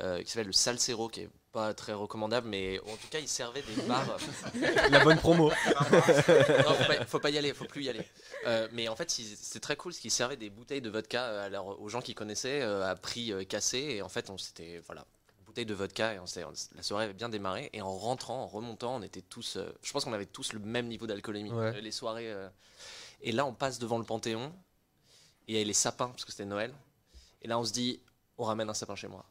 euh, qui s'appelle le Salsero, qui est pas très recommandable, mais en tout cas, il servait des bars. La bonne promo. non, faut pas, faut pas y aller, faut plus y aller. Euh, mais en fait, c'était très cool, parce qu'ils servaient des bouteilles de vodka à leur- aux gens qui connaissaient à prix cassé, et en fait, on s'était, voilà, bouteille de vodka, et on on- la soirée avait bien démarré, et en rentrant, en remontant, on était tous, euh, je pense qu'on avait tous le même niveau d'alcoolémie. Ouais. Euh, Les soirées. euh, et là, on passe devant le Panthéon, et il y a les sapins, parce que c'était Noël, et là, on se dit, on ramène un sapin chez moi.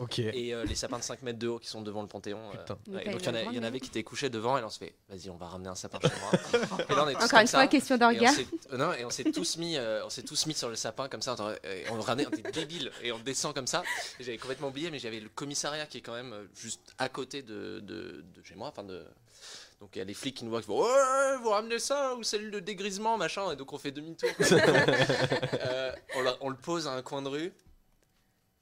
Ok. Et euh, les sapins de 5 mètres de haut qui sont devant le Panthéon. euh, Putain. ouais, Mais donc il y, en a- une il y en grande avait qui étaient couchés devant et là on se fait vas-y on va ramener un sapin chez moi. et là on est tous Encore comme une fois, ça, question et on d'orga. s'est- euh, Non et on s'est tous mis euh, on s'est tous mis sur le sapin comme ça on, on ramenait on était débiles et on descend comme ça. Et J'avais complètement oublié mais j'avais le commissariat qui est quand même euh, juste à côté de, de, de chez moi enfin de donc il y a les flics qui nous voient qui font ouais vous ramenez ça ou celle de dégrisement machin et donc on fait demi-tour. Euh, on, on le pose à un coin de rue.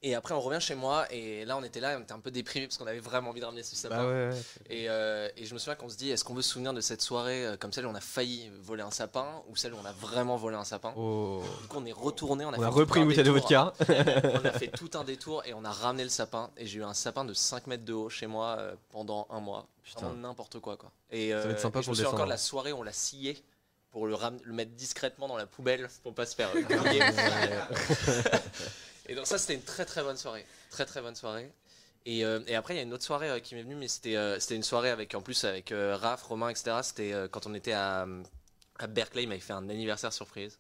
Et après, on revient chez moi, et là, on était là, et on était un peu déprimé parce qu'on avait vraiment envie de ramener ce sapin. Bah ouais, ouais. Et, euh, et je me souviens qu'on se dit, est-ce qu'on veut se souvenir de cette soirée euh, comme celle où on a failli voler un sapin, ou celle où on a vraiment volé un sapin? Oh. Du coup, on est retourné, on a, On fait a repris un une bouteille de vodka. on a fait tout un détour, et on a ramené le sapin, et j'ai eu un sapin de 5 mètres de haut chez moi euh, pendant un mois. Putain. N'importe quoi, quoi. Et, Ça va être sympa et je me souviens encore la hein. soirée où on l'a scié pour le, ram- le mettre discrètement dans la poubelle pour pas se faire griller. Et donc ça c'était une très très bonne soirée, très très bonne soirée. Et, euh, et après il y a une autre soirée euh, qui m'est venue, mais c'était euh, c'était une soirée avec en plus avec euh, Raph, Romain, etc. C'était euh, quand on était à, à Berkeley, il m'avait fait un anniversaire surprise.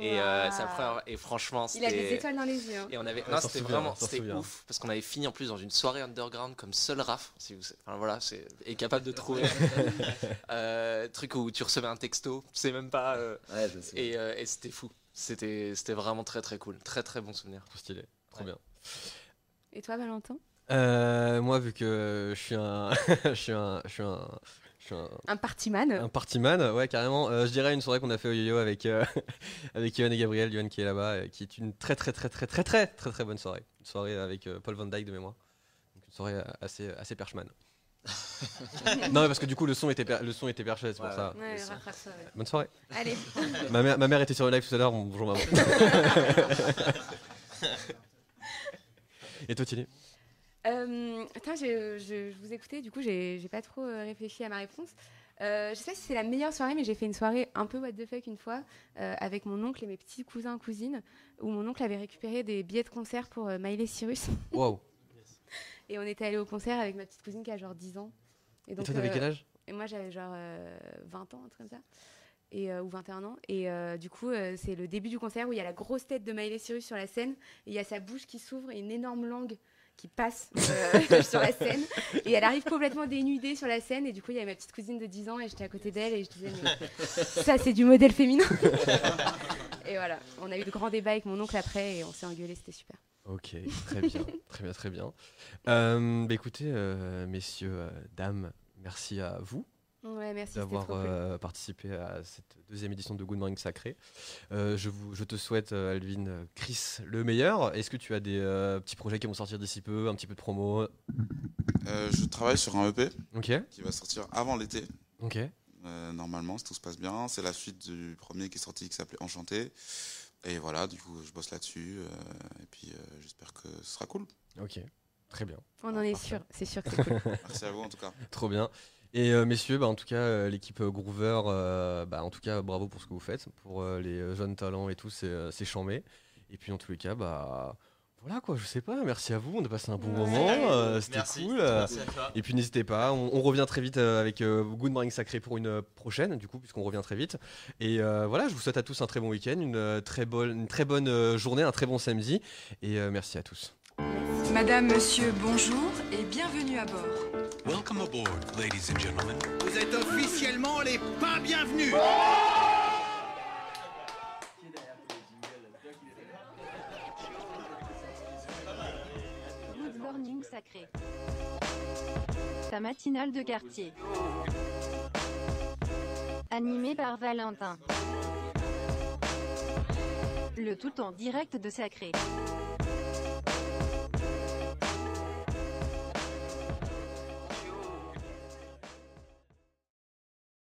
Et, euh, la première- et franchement Il a des étoiles dans les yeux. hein. Et on avait Ouais, non c'était vraiment c'était ouf parce qu'on avait fini en plus dans une soirée underground comme seul Raph si vous enfin voilà c'est est capable de trouver euh, truc où tu recevais un texto tu sais même pas euh, Ouais, je sais. et, euh, et c'était fou c'était vraiment très très cool. Très très bon souvenir. Trop stylé. Trop ouais. bien. Et toi, Valentin? Euh, moi, vu que je suis un. je suis un. Je suis un. Un, un party. Un partyman ouais, carrément. Euh, je dirais une soirée qu'on a fait au yo-yo avec, euh, avec Yohan et Gabriel, Yohan qui est là-bas, euh, qui est une très, très, très, très, très, très, très, très bonne soirée. Une soirée avec Paul Van Dyke de mémoire. Donc une soirée assez, assez perchman. non, parce que du coup le son était per- le son était perché, c'est pour Ouais, ça. Ouais, ouais. Bonne soirée. Allez. ma, mère, ma mère était sur le live tout à l'heure. Bonjour maman. et toi, Tilly Euh, attends, je, je- je vous écoutais, du coup, j'ai j'ai pas trop euh, réfléchi à ma réponse. Euh, je sais pas si c'est la meilleure soirée, mais j'ai fait une soirée un peu what the fuck une fois euh, avec mon oncle et mes petits cousins cousines, où mon oncle avait récupéré des billets de concert pour euh, Miley Cyrus. Waouh. Et on était allé au concert avec ma petite cousine qui a genre 10 ans. Et toi, t'avais euh, quel âge? Et moi, j'avais genre euh, 20 ans, un truc comme ça. Et, euh, ou 21 ans. Et euh, du coup, euh, c'est le début du concert où il y a la grosse tête de Miley Cyrus sur la scène. Et il y a sa bouche qui s'ouvre et une énorme langue qui passe euh, sur la scène. Et elle arrive complètement dénudée sur la scène. Et du coup, il y avait ma petite cousine de 10 ans et j'étais à côté d'elle et je disais, mais ça, c'est du modèle féminin. et voilà, on a eu de grands débats avec mon oncle après et on s'est engueulé, c'était super. Ok, très bien, très bien, très bien. Euh, bah écoutez, euh, messieurs, euh, dames, merci à vous Ouais, merci, c'était d'avoir cool. participé à cette deuxième édition de Good Morning Sacré. Euh, je, vous, je te souhaite, Alvin, Chris, le meilleur. Est-ce que tu as des euh, petits projets qui vont sortir d'ici peu, un petit peu de promo? Euh, je travaille sur un EP qui va sortir avant l'été. ok, Euh, normalement, si tout se passe bien. C'est la suite du premier qui est sorti qui s'appelait Enchanté. Et voilà, du coup, je bosse là-dessus. euh, et puis, euh, j'espère que ce sera cool. ok, très bien. On en est parfait. sûr, c'est sûr que c'est cool. Merci à vous en tout cas. Trop bien. Et euh, messieurs, bah, en tout cas, euh, l'équipe Groover, euh, bah, en tout cas, bravo pour ce que vous faites, pour euh, les jeunes talents et tout, c'est euh, c'est chambé. Et puis, en tous les cas, bah, voilà quoi, je sais pas, merci à vous, on a passé un bon Ouais. moment, euh, c'était Merci. cool. Merci à toi. et puis, n'hésitez pas, on, on revient très vite euh, avec euh, Good Morning Sacré pour une prochaine, du coup, puisqu'on revient très vite. Et euh, voilà, je vous souhaite à tous un très bon week-end, une, très bonne, une très bonne journée, un très bon samedi. Et euh, merci à tous. Madame, monsieur, bonjour et bienvenue à bord. Welcome aboard, ladies and gentlemen. Vous êtes officiellement les pas bienvenus. Morning sacré. Ta matinale de quartier. Animé par Valentin. Le tout en direct de Sacré.